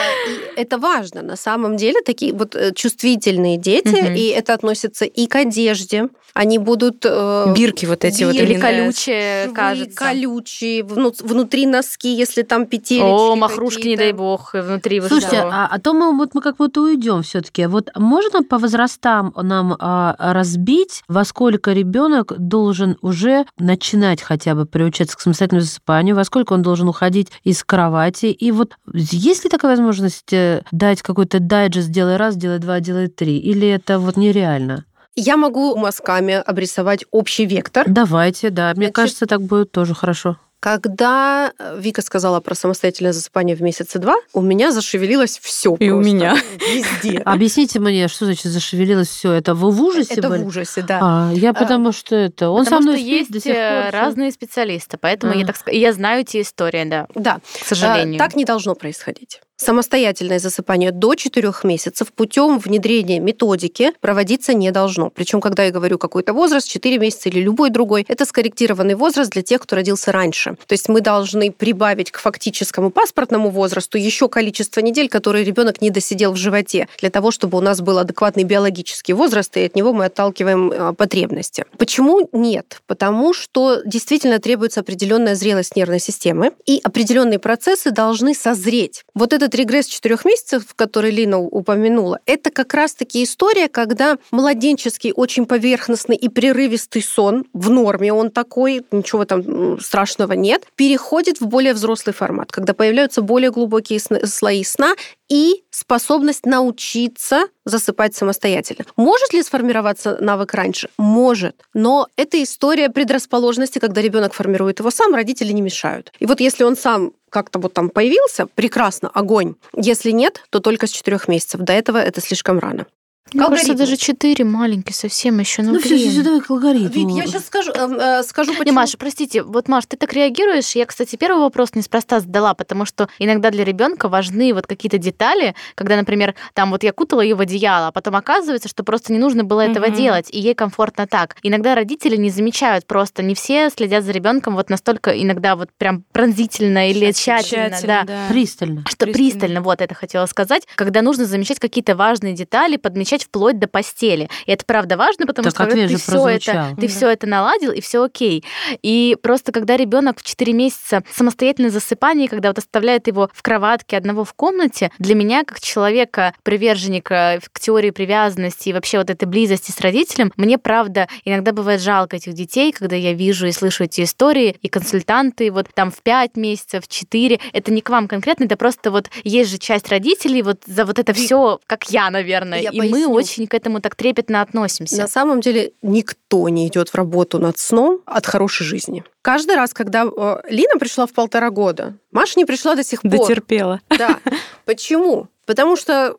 Это важно. На самом деле такие вот э, чувствительные дети, и это относится и к одежде. Они будут... э, Бирки вот эти вот. Или они колючая, швы кажется. колючие, вну- внутри носки, если там петелечки О, махрушки, не дай бог, внутри Слушайте, а, а то мы вот мы как будто уйдем все-таки. Вот можно по возрастам нам а, разбить, во сколько ребенок должен уже начинать хотя бы приучаться к самостоятельному засыпанию, во сколько он должен уходить из кровати. И вот есть ли такая возможность э, дать какой-то дайджест «делай раз, делай два, делай три»? Или это вот нереально? Я могу мазками обрисовать общий вектор. Давайте, да. Мне Значит, кажется, так будет тоже хорошо. Когда э, Вика сказала про самостоятельное засыпание в месяце два, у меня зашевелилось все. И у меня. Везде. [laughs] Объясните мне, что значит зашевелилось все? Это вы в ужасе Это были? в ужасе, да. А, я потому что это... Он Потому со мной что есть до сих пор, э, разные специалисты, поэтому я А. так ска- я знаю эти истории, да, Да. к сожалению. А, Так не должно происходить. Самостоятельное засыпание до 4 месяцев путем внедрения методики проводиться не должно. Причем, когда я говорю какой-то возраст, 4 месяца или любой другой, это скорректированный возраст для тех, кто родился раньше. То есть мы должны прибавить к фактическому паспортному возрасту еще количество недель, которые ребенок не досидел в животе, для того, чтобы у нас был адекватный биологический возраст, и от него мы отталкиваем э, потребности. Почему нет? Потому что действительно требуется определенная зрелость нервной системы, и определенные процессы должны созреть. Вот этот регресс четырех месяцев, который Лина упомянула, это как раз-таки история, когда младенческий, очень поверхностный и прерывистый сон, в норме он такой, ничего там страшного нет, переходит в более взрослый формат, когда появляются более глубокие слои сна и способность научиться засыпать самостоятельно. Может ли сформироваться навык раньше? Может. Но это история предрасположенности, когда ребенок формирует его сам, родители не мешают. И вот если он сам как-то вот там появился, прекрасно, огонь. Если нет, то только с четырех месяцев. До этого это слишком рано. Мне кажется, алгоритмы. даже четыре маленький совсем еще. Ну, Ну, все, блин. все, давай к алгоритму. Вик, я сейчас скажу, э, э, скажу Не, почему. Маша, простите, вот, Маш, ты так реагируешь. Я, кстати, первый вопрос неспроста задала, потому что иногда для ребенка важны вот какие-то детали, когда, например, там вот я кутала ее в одеяло, а потом оказывается, что просто не нужно было этого Мгм. делать, и ей комфортно так. Иногда родители не замечают просто, не все следят за ребенком вот настолько иногда вот прям пронзительно или тщательно, да. Пристально. Что пристально. вот это хотела сказать, когда нужно замечать какие-то важные детали, подмечать вплоть до постели. И это правда важно, потому Так что ты все это, прозвучал. ты Да. все это наладил и все окей. И просто когда ребенок в 4 месяца самостоятельное засыпание, когда вот оставляет его в кроватке одного в комнате, для меня как человека приверженника к теории привязанности и вообще вот этой близости с родителем, мне правда иногда бывает жалко этих детей, когда я вижу и слышу эти истории и консультанты вот там в 5 месяцев, в 4, это не к вам конкретно, это просто вот есть же часть родителей вот за вот это все, как я, наверное, Я и мы очень к этому так трепетно относимся. На самом деле никто не идет в работу над сном от хорошей жизни. Каждый раз, когда э, Лина пришла в полтора года, Маша не пришла до сих пор. Дотерпела. Да. Почему? Потому что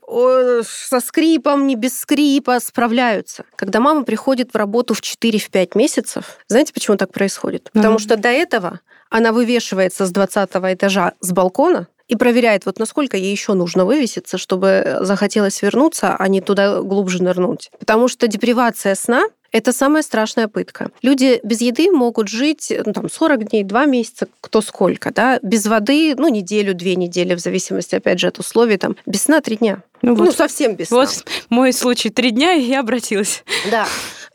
со скрипом, не без скрипа справляются. Когда мама приходит в работу в 4-5 месяцев, знаете, почему так происходит? Потому Мгм. что до этого она вывешивается с 20 этажа с балкона и проверяет, вот насколько ей еще нужно вывеситься, чтобы захотелось вернуться, а не туда глубже нырнуть. Потому что депривация сна Это самая страшная пытка. Люди без еды могут жить ну, там, 40 дней, 2 месяца, кто сколько, да, без воды, ну, неделю, две недели, в зависимости, опять же, от условий, там, без сна 3 дня. Ну, ну вот, совсем без сна. Вот мой случай, 3 дня, и я обратилась. Да.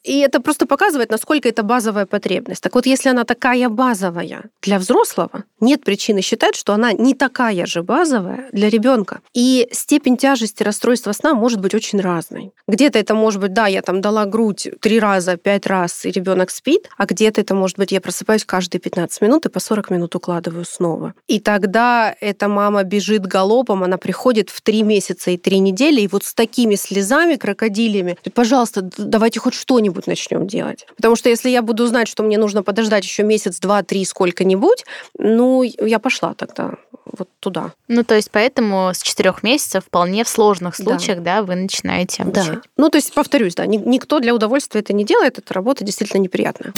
И это просто показывает, насколько это базовая потребность. Так вот, если она такая базовая для взрослого, нет причины считать, что она не такая же базовая для ребенка. И степень тяжести расстройства сна может быть очень разной. Где-то это может быть, да, я там дала грудь три раза, пять раз, и ребенок спит, а где-то это может быть, я просыпаюсь каждые 15 минут и по 40 минут укладываю снова. И тогда эта мама бежит галопом, она приходит в три месяца и три недели, и вот с такими слезами, крокодилями, пожалуйста, давайте хоть что-нибудь что-нибудь начнем делать. Потому что если я буду знать, что мне нужно подождать еще месяц, два, три, сколько-нибудь, ну, я пошла тогда вот туда. Ну, то есть поэтому с четырех месяцев вполне в сложных случаях, да, да вы начинаете обучать. Да. Ну, то есть, повторюсь, да, никто для удовольствия это не делает, эта работа действительно неприятная.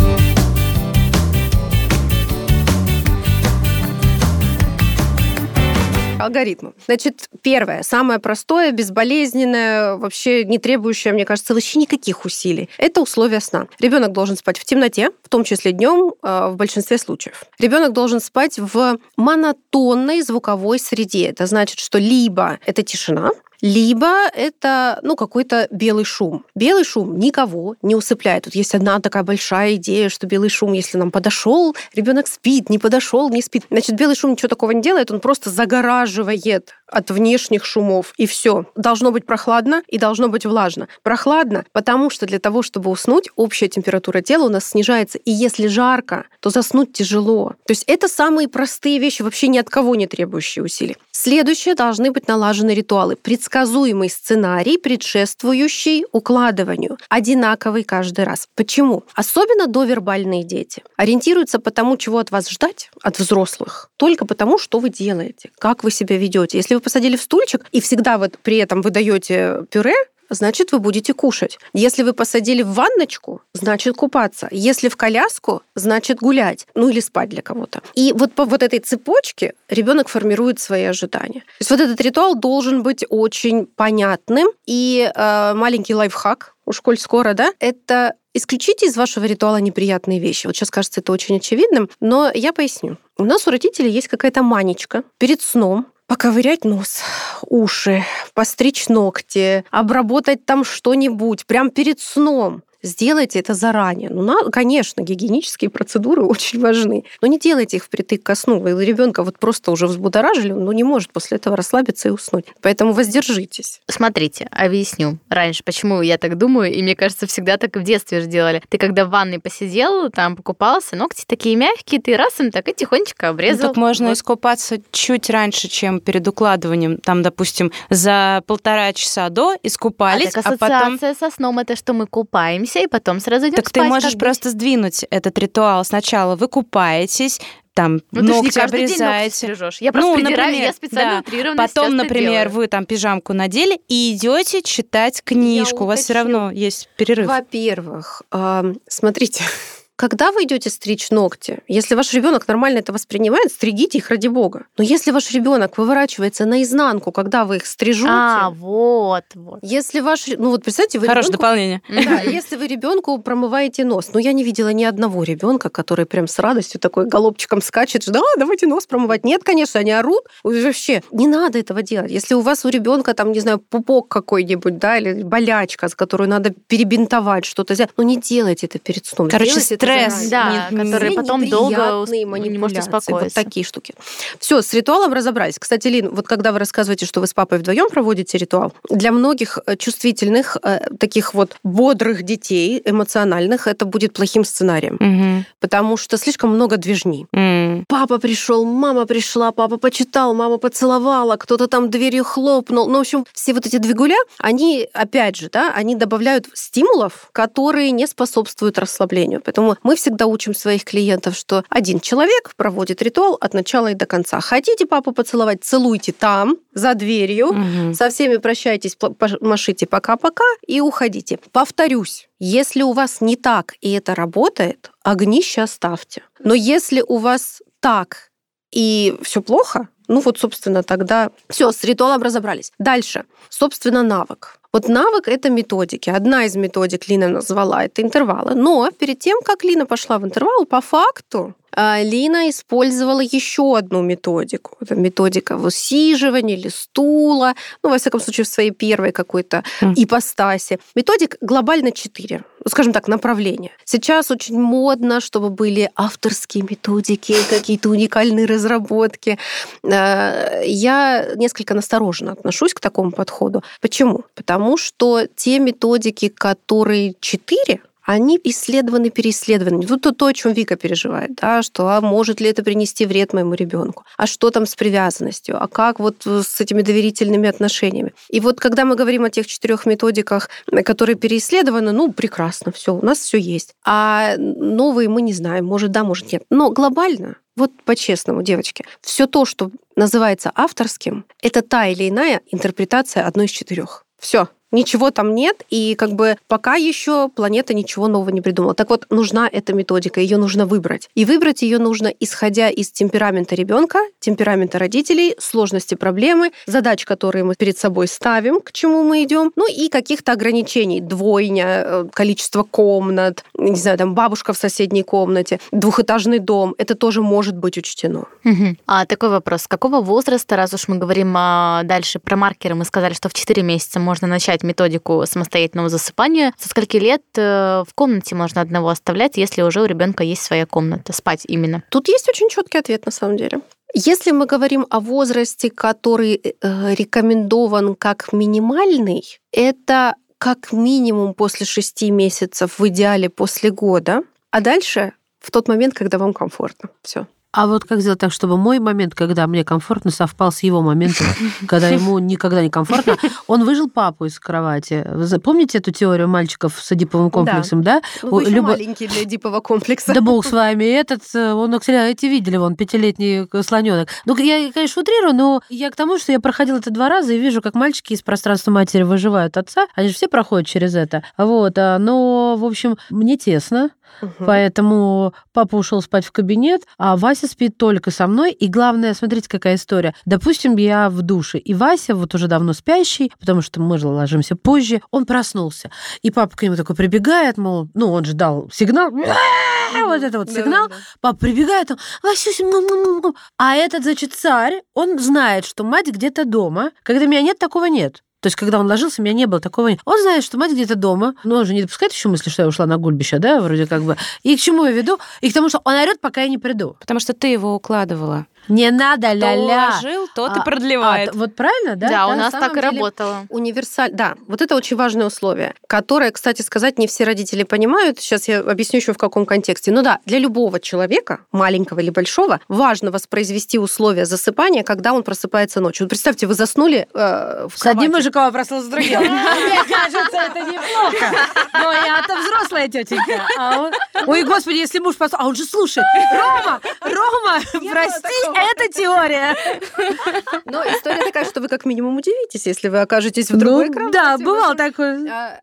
Алгоритмы. Значит, первое, самое простое, безболезненное, вообще не требующее, мне кажется, вообще никаких усилий. Это условия сна. Ребенок должен спать в темноте, в том числе днем, э, в большинстве случаев. Ребенок должен спать в монотонной звуковой среде. Это значит, что либо это тишина, либо это ну, какой-то белый шум. Белый шум никого не усыпляет. Тут есть одна такая большая идея, что белый шум, если нам подошел, ребенок спит, не подошел, не спит. Значит, белый шум ничего такого не делает, он просто загораживает от внешних шумов, и все. Должно быть прохладно и должно быть влажно. Прохладно, потому что для того, чтобы уснуть, общая температура тела у нас снижается, и если жарко, то заснуть тяжело. То есть это самые простые вещи, вообще ни от кого не требующие усилий. Следующее должны быть налажены ритуалы. Предсказуемый сценарий, предшествующий укладыванию. Одинаковый каждый раз. Почему? Особенно довербальные дети. Ориентируются по тому, чего от вас ждать, от взрослых, только потому, что вы делаете, как вы себя ведете. Если вы посадили в стульчик и всегда вот при этом вы даете пюре, значит, вы будете кушать. Если вы посадили в ванночку, значит, купаться. Если в коляску, значит, гулять. Ну или спать для кого-то. И вот по вот этой цепочке ребенок формирует свои ожидания. То есть вот этот ритуал должен быть очень понятным. И э, маленький лайфхак, уж коль скоро, да, это исключите из вашего ритуала неприятные вещи. Вот сейчас кажется это очень очевидным, но я поясню. У нас у родителей есть какая-то манечка перед сном поковырять нос, уши, постричь ногти, обработать там что-нибудь прям перед сном сделайте это заранее. Ну, на, конечно, гигиенические процедуры [laughs] очень важны, но не делайте их впритык ко сну. Вы ребенка вот просто уже взбудоражили, он ну, не может после этого расслабиться и уснуть. Поэтому воздержитесь. Смотрите, объясню. Раньше, почему я так думаю, и мне кажется, всегда так в детстве же делали. Ты когда в ванной посидел, там покупался, ногти такие мягкие, ты раз им так и тихонечко обрезал. Ну, так можно вот. искупаться чуть раньше, чем перед укладыванием. Там, допустим, за полтора часа до искупались, а, так а потом... со сном это что мы купаемся, купаемся и потом сразу идем Так спать, ты можешь просто сдвинуть этот ритуал. Сначала вы купаетесь, там ну, ногти обрезаете. Ногти я просто ну, например, я специально да. Потом, например, вы там пижамку надели и идете читать книжку. Я У вас все равно есть перерыв. Во-первых, э, смотрите, [laughs] когда вы идете стричь ногти, если ваш ребенок нормально это воспринимает, стригите их ради бога. Но если ваш ребенок выворачивается наизнанку, когда вы их стрижете, а вот, вот. Если ваш, ну вот представьте, вы хорошее ребенку, дополнение. [laughs] Да, если вы ребенку промываете нос, ну я не видела ни одного ребенка, который прям с радостью такой голубчиком скачет, да, давайте нос промывать. Нет, конечно, они орут. Вообще не надо этого делать. Если у вас у ребенка там, не знаю, пупок какой-нибудь, да, или болячка, с которой надо перебинтовать что-то, ну не делайте это перед сном. Короче, Делайте стресс, да, не, который потом долго не может успокоиться. Вот такие штуки. Все, с ритуалом разобрались. Кстати, Лин, вот когда вы рассказываете, что вы с папой вдвоем проводите ритуал, для многих э, чувствительных, э, таких вот бодрых детей, эмоциональных, это будет плохим сценарием. Угу. Потому что слишком много движни. Угу. Папа пришел, мама пришла, папа почитал, мама поцеловала, кто-то там дверью хлопнул. Ну, в общем, все вот эти двигуля, они, опять же, да, они добавляют стимулов, которые не способствуют расслаблению. Поэтому мы всегда учим своих клиентов, что один человек проводит ритуал от начала и до конца. Хотите папу поцеловать, целуйте там, за дверью, угу. со всеми прощайтесь, машите пока-пока и уходите. Повторюсь, если у вас не так и это работает, огнище оставьте. Но если у вас так и все плохо, ну вот, собственно, тогда все, с ритуалом разобрались. Дальше, собственно, навык. Вот навык — это методики. Одна из методик Лина назвала — это интервалы. Но перед тем, как Лина пошла в интервал, по факту а, Лина использовала еще одну методику. Это методика высиживания или стула, ну, во всяком случае, в своей первой какой-то mm. ипостаси. Методик глобально четыре скажем так, направления. Сейчас очень модно, чтобы были авторские методики, какие-то уникальные разработки. А, я несколько настороженно отношусь к такому подходу. Почему? Потому что те методики, которые четыре, они исследованы, переисследованы. Тут то, то, о чем Вика переживает, да, что а может ли это принести вред моему ребенку, а что там с привязанностью, а как вот с этими доверительными отношениями. И вот когда мы говорим о тех четырех методиках, которые переисследованы, ну, прекрасно, все, у нас все есть. А новые мы не знаем, может да, может нет. Но глобально вот по-честному, девочки, все то, что называется авторским, это та или иная интерпретация одной из четырех. Все ничего там нет, и как бы пока еще планета ничего нового не придумала. Так вот, нужна эта методика, ее нужно выбрать. И выбрать ее нужно, исходя из темперамента ребенка, темперамента родителей, сложности проблемы, задач, которые мы перед собой ставим, к чему мы идем, ну и каких-то ограничений, двойня, э, количество комнат, не знаю, там бабушка в соседней комнате, двухэтажный дом, это тоже может быть учтено. Угу. А такой вопрос, с какого возраста, раз уж мы говорим а, дальше про маркеры, мы сказали, что в 4 месяца можно начать методику самостоятельного засыпания. Со скольки лет э, в комнате можно одного оставлять, если уже у ребенка есть своя комната, спать именно? Тут есть очень четкий ответ на самом деле. Если мы говорим о возрасте, который э, рекомендован как минимальный, это как минимум после шести месяцев, в идеале после года, а дальше в тот момент, когда вам комфортно. Все. А вот как сделать так, чтобы мой момент, когда мне комфортно, совпал с его моментом, [laughs] когда ему никогда не комфортно? Он выжил папу из кровати. Вы помните эту теорию мальчиков с эдиповым комплексом, да? да? Вы Любо... маленький для эдипового комплекса. Да бог с вами. Этот, э, он, эти видели, он пятилетний слоненок. Ну, я, конечно, утрирую, но я к тому, что я проходила это два раза и вижу, как мальчики из пространства матери выживают отца. Они же все проходят через это. Вот. А, но, в общем, мне тесно. Угу. Поэтому папа ушел спать в кабинет, а Вася спит только со мной. И главное, смотрите, какая история. Допустим, я в душе, и Вася, вот уже давно спящий, потому что мы же ложимся позже, он проснулся. И папа к нему такой прибегает, мол, ну, он же дал сигнал, [laughs] вот это вот сигнал. Папа прибегает, он, Васюся, а этот, значит, царь, он знает, что мать где-то дома. Когда меня нет, такого нет. То есть, когда он ложился, у меня не было такого. Он знает, что мать где-то дома, но он же не допускает еще мысли, что я ушла на гульбище, да, вроде как бы. И к чему я веду? И к тому, что он орет, пока я не приду. Потому что ты его укладывала. Не надо ля-ля. Кто жил, тот а, и продлевает. А, вот правильно, да? Да, да у нас так и работало. Универсаль... Да, вот это очень важное условие, которое, кстати сказать, не все родители понимают. Сейчас я объясню еще в каком контексте. Ну да, для любого человека, маленького или большого, важно воспроизвести условия засыпания, когда он просыпается ночью. Вот представьте, вы заснули э, в С одним мужиком, а проснулся с другим. [laughs] Мне кажется, это неплохо. Но я-то взрослая тетенька. А Ой, господи, если муж проснулся... А он же слушает. Рома, Рома, прости, это теория. Но история такая, что вы как минимум удивитесь, если вы окажетесь в другой ну. Да, бывал такой. А,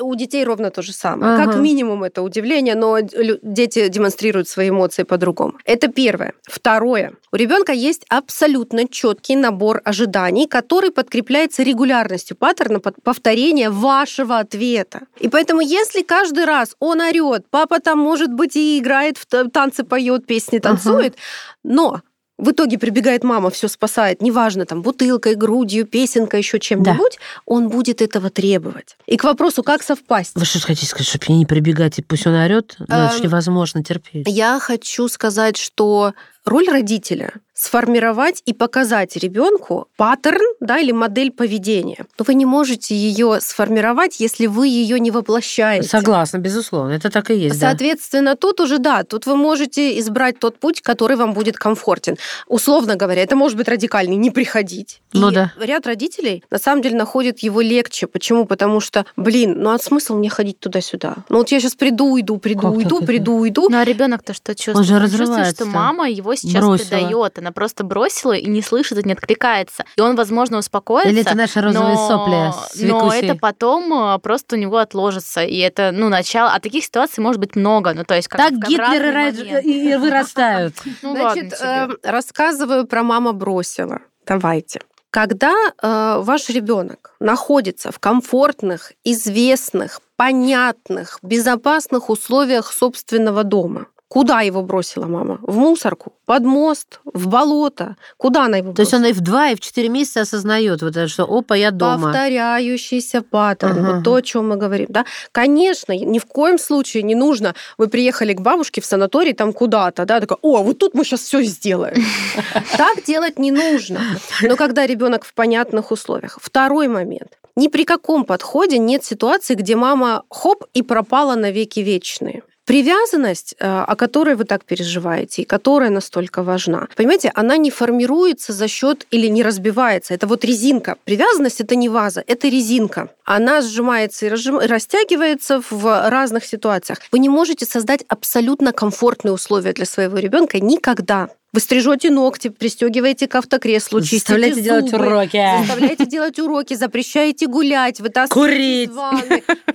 у детей ровно то же самое. Ага. Как минимум это удивление, но дети демонстрируют свои эмоции по-другому. Это первое. Второе. У ребенка есть абсолютно четкий набор ожиданий, который подкрепляется регулярностью паттерна повторения вашего ответа. И поэтому, если каждый раз он орет, папа там, может быть, и играет в танцы, поет, песни танцует, ага. но в итоге прибегает мама, все спасает, неважно, там, бутылкой, грудью, песенкой, еще чем-нибудь, да. он будет этого требовать. И к вопросу, как совпасть? Вы что хотите сказать, чтобы не прибегать, и пусть он орет? Ну, это же невозможно терпеть. Я хочу сказать, что роль родителя сформировать и показать ребенку паттерн да, или модель поведения. Но вы не можете ее сформировать, если вы ее не воплощаете. Согласна, безусловно, это так и есть. Соответственно, да. тут уже да, тут вы можете избрать тот путь, который вам будет комфортен. Условно говоря, это может быть радикальный, не приходить. Ну и да. ряд родителей на самом деле находит его легче. Почему? Потому что, блин, ну а смысл мне ходить туда-сюда? Ну вот я сейчас приду, уйду, приду, как уйду, приду, уйду. Ну а ребенок-то что чувствует? Он же разрывается. чувствует, что мама его сейчас Бросила. предает. Она просто бросила и не слышит, и не откликается. И он, возможно, успокоится. Или это наши розовые но... сопли Но это потом э, просто у него отложится. И это, ну, начало... А таких ситуаций может быть много. Ну, то есть как Так Гитлеры и вырастают. [laughs] Ну, Значит, эм, рассказываю про «мама бросила». Давайте. Когда э, ваш ребенок находится в комфортных, известных, понятных, безопасных условиях собственного дома, Куда его бросила мама? В мусорку, под мост, в болото. Куда она его бросила? То есть он и в два, и в четыре месяца осознает вот это, что опа, я дома. Повторяющийся паттерн, Ага. вот то, о чем мы говорим. Да? Конечно, ни в коем случае не нужно. Вы приехали к бабушке в санаторий там куда-то, да, такая, о, вот тут мы сейчас все сделаем. [laughs] Так делать не нужно. Но когда ребенок в понятных условиях. Второй момент. Ни при каком подходе нет ситуации, где мама хоп и пропала навеки вечные. Привязанность, э, о которой вы так переживаете, и которая настолько важна, понимаете, она не формируется за счет или не разбивается. Это вот резинка. Привязанность это не ваза, это резинка. Она сжимается и растягивается в разных ситуациях. Вы не можете создать абсолютно комфортные условия для своего ребенка никогда. Вы стрижете ногти, пристегиваете к автокреслу, чистите Заставляйте делать зубы, уроки. Заставляете делать уроки, запрещаете гулять, вытаскиваете Курить.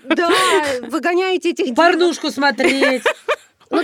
Да, выгоняете этих. Порнушку смотреть. Ну,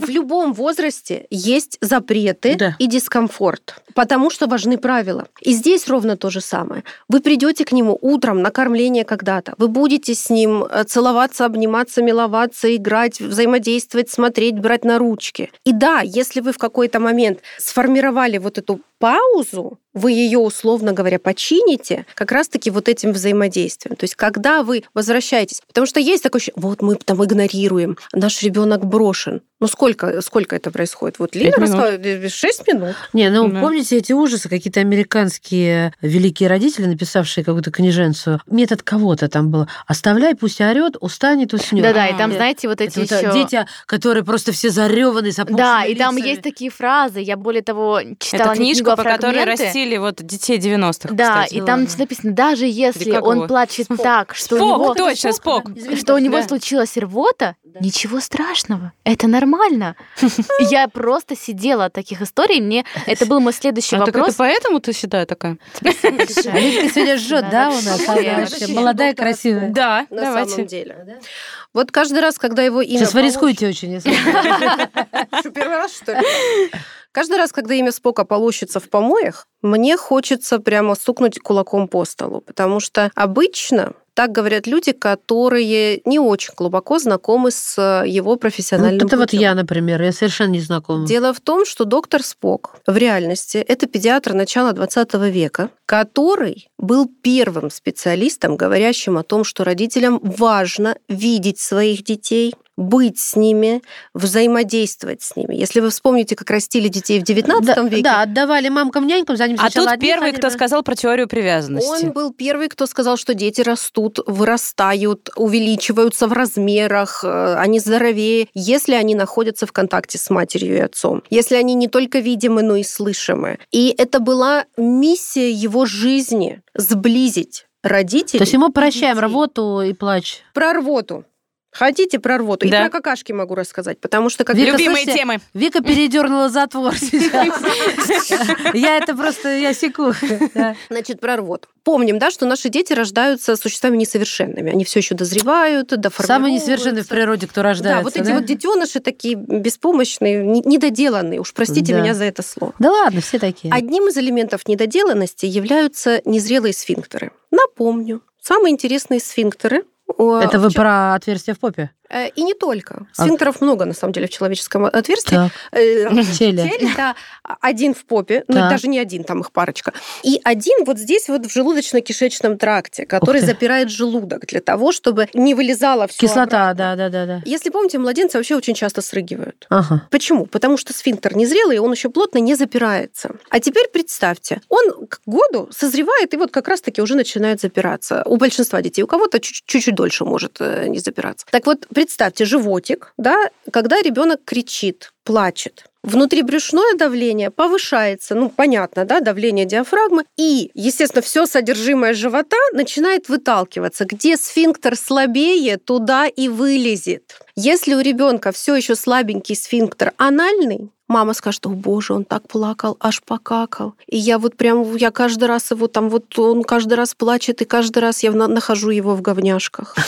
в любом возрасте есть запреты Да. и дискомфорт, потому что важны правила. И здесь ровно то же самое. Вы придете к нему утром на кормление когда-то, вы будете с ним э, целоваться, обниматься, миловаться, играть, взаимодействовать, смотреть, брать на ручки. И да, если вы в какой-то момент сформировали вот эту паузу, вы ее, условно говоря, почините как раз-таки вот этим взаимодействием. То есть, когда вы возвращаетесь, потому что есть такое ощущение, вот мы там игнорируем, наш ребенок брошен. Ну сколько, сколько это происходит? Вот Лина рассказывала, 6 минут. Не, ну Да. помните эти ужасы, какие-то американские великие родители, написавшие какую-то книженцию. Метод кого-то там был. Оставляй, пусть орет, устанет, уснет. Да-да, и там, Э, знаете, вот это эти вот, еще... дети, которые просто все зареванные, с Да, и там лицами. есть такие фразы. Я более того читала Это не а по которой фрагменты. растили вот детей 90-х, Да, кстати. и там написано, даже если он его? плачет так, что у Спок, него точно, Спок. что у него Да. случилась рвота, ничего страшного, это нормально. [laughs] Я просто сидела от таких историй, мне это был мой следующий А так это вопрос. поэтому ты седая такая? Алинка сегодня жжет, да, у нас? Да, да. молодая, красивая. Да, На самом деле. Вот каждый раз, когда его имя... Сейчас вы рискуете очень. Что, [laughs] первый раз, что ли? Каждый раз, когда имя Спока полощется в помоях, мне хочется прямо стукнуть кулаком по столу, потому что обычно так говорят люди, которые не очень глубоко знакомы с его Ну, профессиональным Это вот путём. я, например, я совершенно не знакома. Дело в том, что доктор Спок в реальности это педиатр начала 20 века, который был первым специалистом, говорящим о том, что родителям важно видеть своих детей, быть с ними, взаимодействовать с ними. Если вы вспомните, как растили детей в 19 да, веке, да, отдавали мамкам-нянькам, за ним А тут одни первый, кто сказал про теорию привязанности. Он был первый, кто сказал, что дети растут, вырастают, увеличиваются в размерах, э, они здоровее, если они находятся в контакте с матерью и отцом, если они не только видимы, но и слышимы. И это была миссия его жизни – сблизить родителей. То есть ему прощаем детей. работу и плач. Про рвоту. Хотите про рвоту? Да. И про какашки могу рассказать, потому что как Вика, Любимые слушайте, темы. Вика передернула затвор [laughs] сейчас. Я это просто, я секу. Значит, про рвоту. Помним, да, что наши дети рождаются существами несовершенными. Они все еще дозревают, доформируются. Самый несовершенный в природе, кто рождается. Да, вот эти вот детеныши такие беспомощные, не- недоделанные. Уж простите меня за это слово. Да ладно, все такие. Одним из элементов недоделанности являются незрелые сфинктеры. Напомню, самые интересные сфинктеры Это вы про отверстие в попе? Э, И не только. А- Сфинктеров много, на самом деле, в человеческом отверстии. Э, в Теле. теле, да. Один в попе, ну Так. даже не один, там их парочка. И один вот здесь вот в желудочно-кишечном тракте, который запирает желудок для того, чтобы не вылезала все Кислота, да, да, да, да. Если помните, младенцы вообще очень часто срыгивают. Ага. Почему? Потому что сфинктер незрелый, и он еще плотно не запирается. А теперь представьте, он к году созревает и вот как раз-таки уже начинает запираться. У большинства детей, у кого-то чуть- чуть-чуть дольше может э, не запираться. Так вот, представьте, животик, да, когда ребенок кричит, плачет. Внутрибрюшное давление повышается, ну, понятно, да, давление диафрагмы, и, естественно, все содержимое живота начинает выталкиваться. Где сфинктер слабее, туда и вылезет. Если у ребенка все еще слабенький сфинктер анальный, Мама скажет, о боже, он так плакал, аж покакал. И я вот прям, я каждый раз его там, вот он каждый раз плачет, и каждый раз я на- нахожу его в говняшках. [laughs]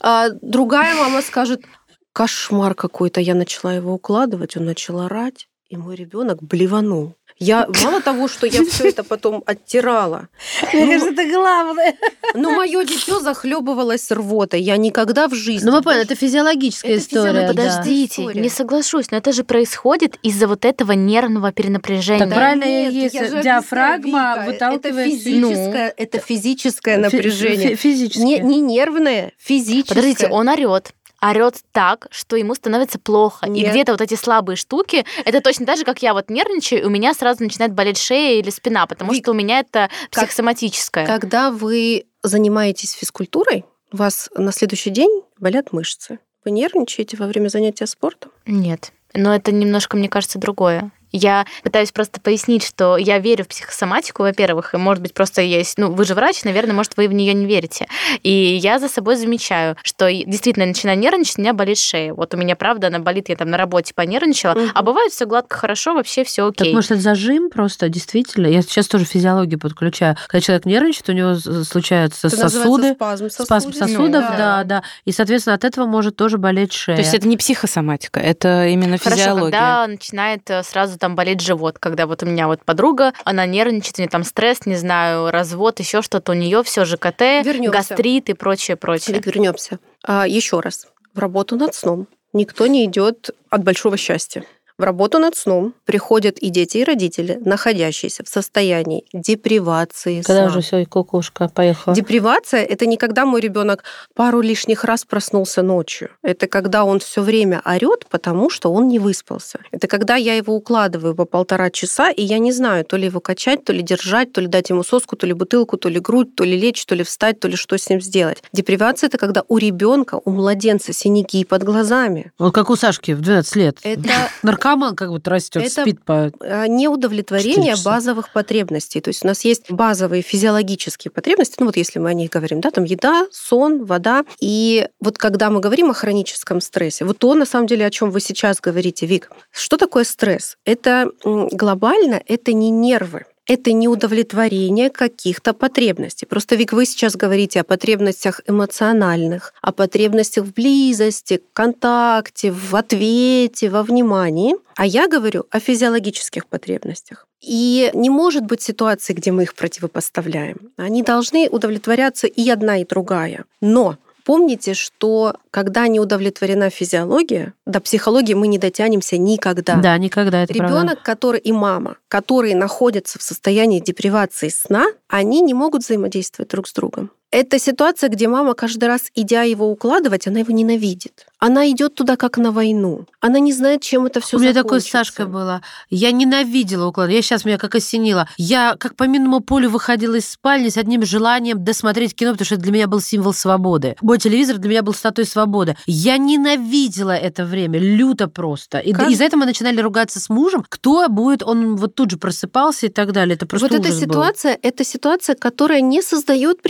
А другая мама скажет, кошмар какой-то, я начала его укладывать, он начал орать, и мой ребенок блеванул. Я мало того, что я все это потом оттирала. [laughs] Мне кажется, это главное. Но мое дитё захлебывалось рвотой. Я никогда в жизни. Ну, мы поняли, это физиологическая Это история. Подождите, не соглашусь, но это же происходит из-за вот этого нервного перенапряжения. Так правильно нет, есть. я же Диафрагма Вика, выталкивает Это физическое, это физическое Фи- напряжение. фи-. Не, не нервное, физическое. Подождите, он орет. Орет так, что ему становится плохо. И Нет. где-то вот эти слабые штуки, это точно так же, как я вот нервничаю, и у меня сразу начинает болеть шея или спина, потому Вик, что у меня это как- психосоматическое. Когда вы занимаетесь физкультурой, у вас на следующий день болят мышцы. Вы нервничаете во время занятия спортом? Нет. Но это немножко, мне кажется, другое. Я пытаюсь просто пояснить, что я верю в психосоматику, во-первых, и, может быть, просто есть... Ну, вы же врач, наверное, может, вы в нее не верите. И я за собой замечаю, что действительно начинаю нервничать, у меня болит шея. Вот у меня, правда, она болит, я там на работе понервничала, Мгм. а бывает все гладко, хорошо, вообще все Так, окей. может, это зажим просто, действительно? Я сейчас тоже физиологию подключаю. Когда человек нервничает, у него случаются Это сосуды, спазм спазм сосудов. сосудов, Ну, да, да. И, соответственно, от этого может тоже болеть шея. То есть это не психосоматика, это именно Хорошо, физиология. когда начинает э, сразу там болеть живот, когда вот у меня вот подруга, она нервничает, у нее там стресс, не знаю, развод, еще что-то, у нее все ЖКТ, Вернёмся. гастрит и прочее, прочее. Вернемся. еще раз. В работу над сном никто не идет от большого счастья. В работу над сном приходят и дети, и родители, находящиеся в состоянии депривации Когда сна. уже все, кукушка поехала. Депривация это не когда мой ребенок пару лишних раз проснулся ночью. Это когда он все время орет, потому что он не выспался. Это когда я его укладываю по полтора часа, и я не знаю, то ли его качать, то ли держать, то ли дать ему соску, то ли бутылку, то ли грудь, то ли лечь, то ли встать, то ли что с ним сделать. Депривация это когда у ребенка, у младенца синяки под глазами. Вот как у Сашки в 12 лет. Это [laughs] Наркоман как будто растет, Это спит по... а, неудовлетворение базовых потребностей. То есть у нас есть базовые физиологические потребности, ну вот если мы о них говорим, да, там еда, сон, вода. И вот когда мы говорим о хроническом стрессе, вот то, на самом деле, о чем вы сейчас говорите, Вик, что такое стресс? Это глобально, это не нервы. Это не удовлетворение каких-то потребностей. Просто, Вик, вы сейчас говорите о потребностях эмоциональных, о потребностях в близости, контакте, в ответе, во внимании. А я говорю о физиологических потребностях. И не может быть ситуации, где мы их противопоставляем. Они должны удовлетворяться и одна, и другая. Но Помните, что когда не удовлетворена физиология, до психологии мы не дотянемся никогда. Да, никогда, это правда. Ребенок, который и мама, которые находятся в состоянии депривации сна, они не могут взаимодействовать друг с другом. Это ситуация, где мама каждый раз, идя его укладывать, она его ненавидит. Она идет туда как на войну. Она не знает, чем это все У меня такое с Сашкой было. Я ненавидела уклад. Я сейчас меня как осенила. Я как по минному полю выходила из спальни с одним желанием досмотреть кино, потому что это для меня был символ свободы. Мой телевизор для меня был статуей свободы. Я ненавидела это время, люто просто. И Как- из-за этого мы начинали ругаться с мужем. Кто будет, он вот тут же просыпался и так далее. Это просто вот эта ужас был. ситуация, это ситуация, которая не создает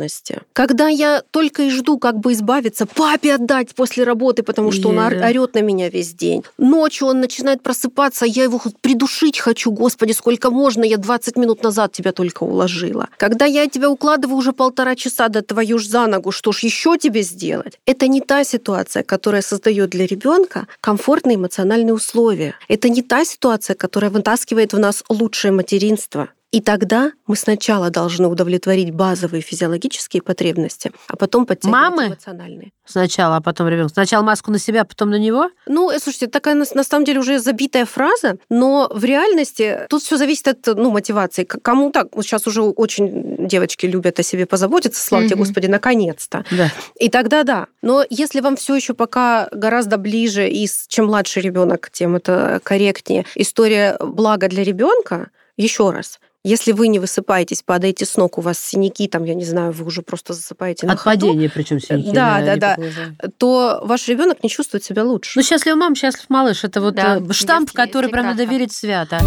привязанности. Когда я только и жду, как бы избавиться, папе отдать после работы, потому что он ор- Е-е. орет на меня весь день. Ночью он начинает просыпаться, я его придушить хочу, господи, сколько можно, я 20 минут назад тебя только уложила. Когда я тебя укладываю уже полтора часа, да твою ж за ногу, что ж еще тебе сделать? Это не та ситуация, которая создает для ребенка комфортные эмоциональные условия. Это не та ситуация, которая вытаскивает в нас лучшее материнство. И тогда мы сначала должны удовлетворить базовые физиологические потребности, а потом подтягивать Мамы? эмоциональные. Сначала, а потом ребенок. Сначала маску на себя, потом на него. Ну, э, слушайте, такая на, самом деле уже забитая фраза, но в реальности тут все зависит от ну, мотивации. Кому так? Вот сейчас уже очень девочки любят о себе позаботиться, слава тебе, Мгм. Господи, наконец-то. Да. И тогда да. Но если вам все еще пока гораздо ближе, и чем младший ребенок, тем это корректнее, история блага для ребенка, еще раз, если вы не высыпаетесь, падаете с ног, у вас синяки, там, я не знаю, вы уже просто засыпаете на От ходу, падения причем синяки. Да, да, да. то ваш ребенок не чувствует себя лучше. Ну, счастлив мама, счастлив малыш. Это вот Да, э, штамп, который прям надо верить свято.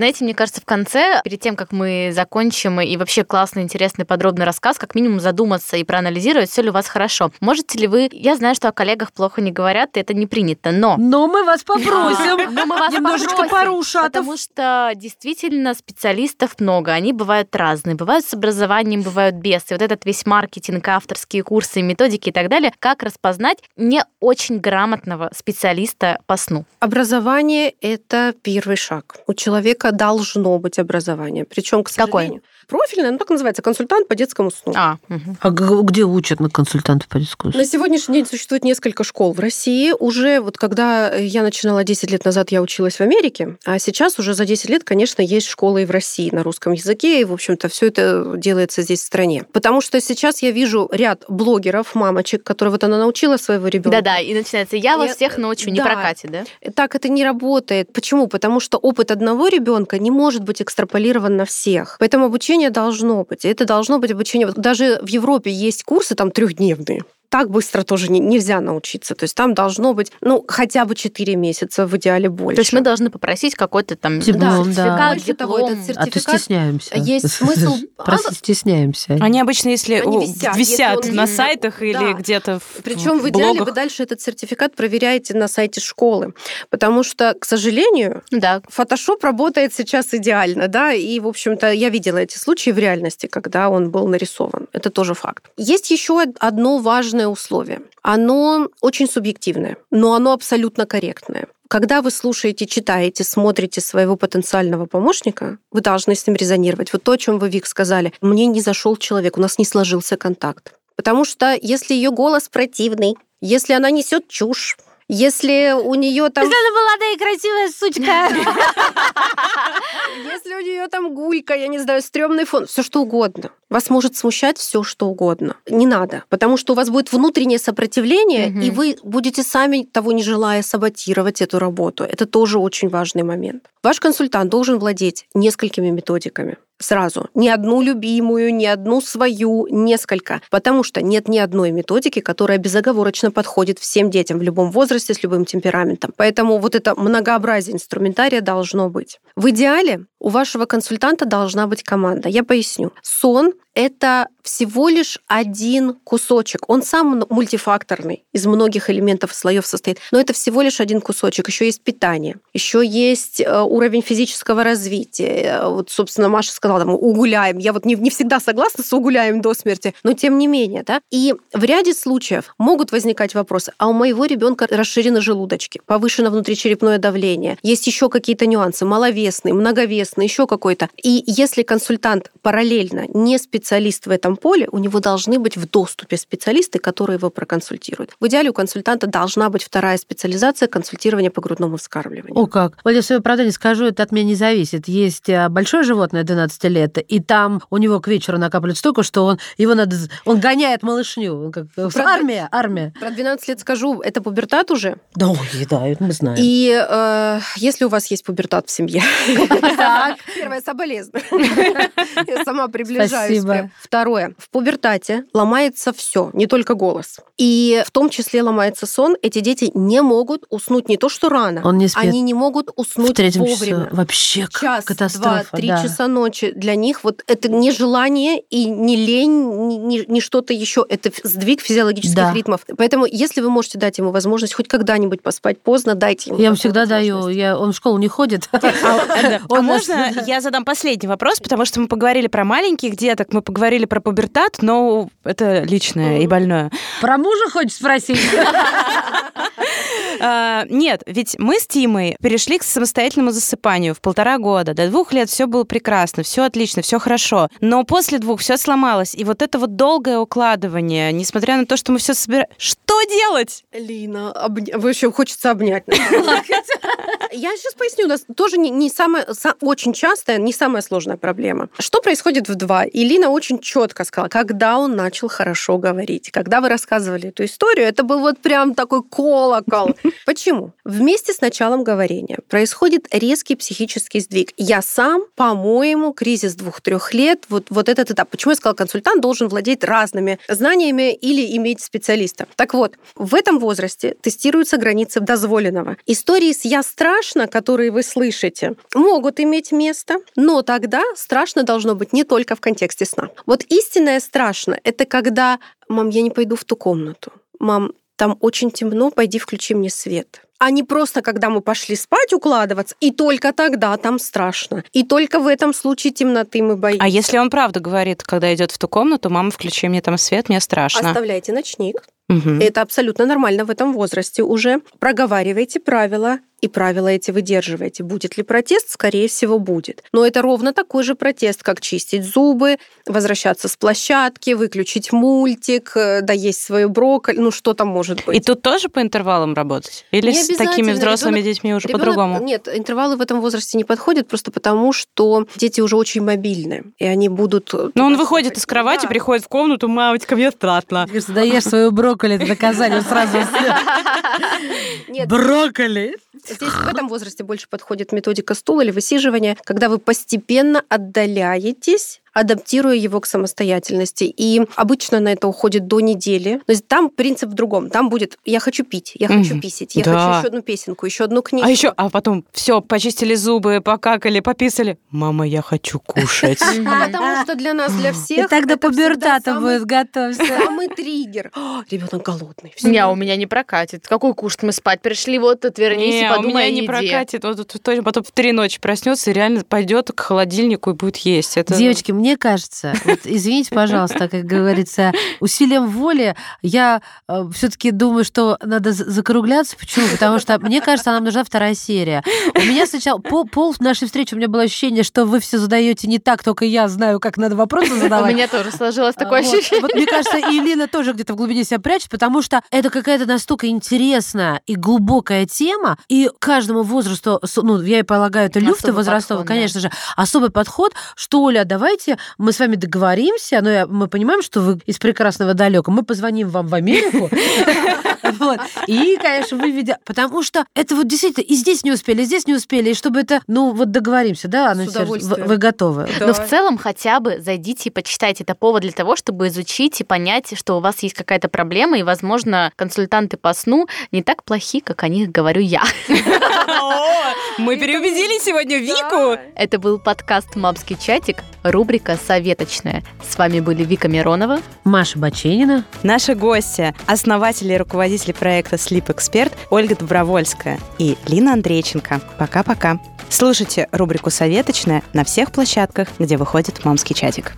Знаете, мне кажется, в конце, перед тем, как мы закончим и вообще классный, интересный, подробный рассказ, как минимум задуматься и проанализировать, все ли у вас хорошо. Можете ли вы... Я знаю, что о коллегах плохо не говорят, и это не принято, но... Но мы вас попросим. [laughs] Но мы вас Немножечко попросим, порушатов. Потому что действительно специалистов много. Они бывают разные. Бывают с образованием, бывают без. И вот этот весь маркетинг, авторские курсы, методики и так далее, как распознать не очень грамотного специалиста по сну. Образование – это первый шаг. У человека должно быть образование. Причем, к Какое? Профильное, ну так называется, консультант по детскому сну. А, мгм. А где учат на консультантов по дискуссии? На сегодняшний день существует несколько школ в России. Уже вот когда я начинала 10 лет назад, я училась в Америке, а сейчас уже за 10 лет, конечно, есть школы и в России на русском языке, и, в общем-то, все это делается здесь в стране. Потому что сейчас я вижу ряд блогеров, мамочек, которые вот она научила своего ребенка. Да-да, и начинается «я вас Я- всех научу», не да. прокатит, да? Так это не работает. Почему? Потому что опыт одного ребенка не может быть экстраполирован на всех. Поэтому обучение должно быть. Это должно быть обучение. Вот даже в Европе есть курсы там трехдневные. Так быстро тоже не- нельзя научиться. То есть там должно быть, ну, хотя бы 4 месяца, в идеале больше. То есть мы должны попросить какой-то там Диплом, да. сертификат, Больше того, этот сертификат- А то стесняемся. Есть смысл- [laughs] Просто стесняемся. Они обычно, если Они висят, висят если он на сайтах или Да. где-то в Причем в в идеале блогах. вы дальше этот сертификат проверяете на сайте школы. Потому что, к сожалению, Да, Фотошоп работает сейчас идеально, да, и, в общем-то, я видела эти случаи в реальности, когда он был нарисован. Это тоже факт. Есть еще одно важное условие. Оно очень субъективное, но оно абсолютно корректное. Когда вы слушаете, читаете, смотрите своего потенциального помощника, вы должны с ним резонировать. Вот то, о чем вы, Вик, сказали. Мне не зашел человек, у нас не сложился контакт. Потому что если ее голос противный, если она несет чушь, если у нее там... она молодая и красивая сучка. [laughs] Если у нее там гулька, я не знаю, стрёмный фон, все что угодно. Вас может смущать все что угодно. Не надо, потому что у вас будет внутреннее сопротивление, и вы будете сами того не желая саботировать эту работу. Это тоже очень важный момент. Ваш консультант должен владеть несколькими методиками сразу. Ни одну любимую, ни одну свою, несколько. Потому что нет ни одной методики, которая безоговорочно подходит всем детям в любом возрасте, с любым темпераментом. Поэтому вот это многообразие инструментария должно быть. В идеале у вашего консультанта должна быть команда. Я поясню. Сон — это всего лишь один кусочек. Он сам мультифакторный, из многих элементов слоев состоит. Но это всего лишь один кусочек. Еще есть питание, еще есть э, уровень физического развития. Э, Вот, собственно, Маша сказала, там, угуляем. Я вот не, не всегда согласна с угуляем до смерти, но тем не менее, да. И в ряде случаев могут возникать вопросы. А у моего ребенка расширены желудочки, повышено внутричерепное давление, есть еще какие-то нюансы, маловесный, многовесный, еще какой-то. И если консультант параллельно не специалист в этом поле, у него должны быть в доступе специалисты, которые его проконсультируют. В идеале у консультанта должна быть вторая специализация консультирования по грудному вскармливанию. О, как. Вот я свое правда не скажу, это от меня не зависит. Есть а, большое животное 12 лет, и там у него к вечеру накапливает столько, что он его надо... Он гоняет малышню. Как... Правда? Армия, армия. Про 12 лет скажу, это пубертат уже. Да, ой, да, это мы знаем. И э, если у вас есть пубертат в семье, [laughs] первое соболезную. [laughs] Я сама приближаюсь. Прям. Второе. В пубертате ломается все, не только голос. И в том числе ломается сон. Эти дети не могут уснуть не то, что рано. Он не спит Они не могут в уснуть третьем вовремя. часу. Вообще Час, два, катастрофа. три да. часа ночи для них вот это не желание и не лень, не, не- не что-то еще. Это сдвиг физиологических Да. ритмов. Поэтому, если вы можете дать ему возможность хоть когда-нибудь поспать поздно, дайте ему. Я ему всегда даю. Я, он в школу не ходит. А [laughs] Он нас- можно я задам последний вопрос, потому что мы поговорили про маленьких деток, мы поговорили про пубертат, но это личное и больное. Про мужа хочешь спросить? А, Нет, ведь мы с Тимой перешли к самостоятельному засыпанию в полтора года. До двух лет все было прекрасно, все отлично, все хорошо. Но после двух все сломалось. И вот это вот долгое укладывание, несмотря на то, что мы все собираем... Что делать? Лина, вы еще хочется обнять. [laughs] Я сейчас поясню, у нас тоже не, не самая, са- очень частая, не самая сложная проблема. Что происходит в два? И Лина очень четко сказала, когда он начал хорошо говорить. Когда вы рассказывали эту историю, это был вот прям такой колокол. [laughs] Почему? Вместе с началом говорения происходит резкий психический сдвиг. Я сам, по-моему, кризис двух-трех лет, вот, вот этот этап. Почему я сказала, консультант должен владеть разными знаниями или иметь специалиста? Так вот, в этом возрасте тестируются границы дозволенного. Истории с «я страшно», которые вы слышите, могут иметь место, но тогда страшно должно быть не только в контексте сна. Вот истинное страшно – это когда «мам, я не пойду в ту комнату», «мам, там очень темно, пойди включи мне свет» а не просто, когда мы пошли спать укладываться, и только тогда там страшно. И только в этом случае темноты мы боимся. А если он правда говорит, когда идет в ту комнату, мама, включи мне там свет, мне страшно. Оставляйте ночник. Угу. Это абсолютно нормально в этом возрасте уже. Проговаривайте правила, и правила эти выдерживаете. Будет ли протест? Скорее всего, будет. Но это ровно такой же протест, как чистить зубы, возвращаться с площадки, выключить мультик, э, доесть свою брокколи, ну что там может быть. И тут тоже по интервалам работать? Или с такими взрослыми ребенок, детьми уже по-другому? Нет, интервалы в этом возрасте не подходят просто потому, что дети уже очень мобильны, и они будут... Э, ну, он выходит из кровати, да. приходит в комнату, мамочка, мне страшно. Говорит, доешь свою брокколи, это наказание сразу. [laughs] Брокколи! Здесь в этом возрасте больше подходит методика стула или высиживания, когда вы постепенно отдаляетесь адаптируя его к самостоятельности. И обычно на это уходит до недели. То есть там принцип в другом. Там будет «я хочу пить», «я хочу писать», «я да. хочу еще одну песенку», еще одну книгу. А еще, а потом все, почистили зубы, покакали, пописали. «Мама, я хочу кушать». [laughs] Потому что для нас, для всех... И тогда пубертата будет готовься. Самый триггер. [gasps] Ребенок голодный. Не, у меня не прокатит. Какой кушать? Мы спать пришли, вот отвернись и подумай у меня не прокатит. Вот потом в три ночи проснется и реально пойдет к холодильнику и будет есть. Девочки, мне кажется, вот, извините, пожалуйста, как говорится, усилием воли я э, все-таки думаю, что надо закругляться. Почему? Потому что мне кажется, нам нужна вторая серия. У меня сначала пол, пол нашей встречи у меня было ощущение, что вы все задаете не так, только я знаю, как надо вопросы задавать. У меня тоже сложилось такое вот. ощущение. Вот мне кажется, и Лина тоже где-то в глубине себя прячет, потому что это какая-то настолько интересная и глубокая тема, и каждому возрасту, ну, я и полагаю, это люфты возрастовые, конечно же, особый подход, что, Оля, давайте мы с вами договоримся, но мы понимаем, что вы из прекрасного далека, мы позвоним вам в Америку, [laughs] вот. И, конечно, выведя... Потому что это вот действительно и здесь не успели, и здесь не успели, и чтобы это... Ну, вот договоримся, да, Анна вы, вы готовы? Да. Но в целом хотя бы зайдите и почитайте. Это повод для того, чтобы изучить и понять, что у вас есть какая-то проблема, и, возможно, консультанты по сну не так плохи, как о них говорю я. Мы переубедили сегодня Вику. Это был подкаст «Мамский чатик», рубрика «Советочная». С вами были Вика Миронова, Маша Баченина, наши гости, основатели и руководители проекта Sleep Expert Ольга Добровольская и Лина Андрейченко. Пока-пока. Слушайте рубрику «Советочная» на всех площадках, где выходит «Мамский чатик».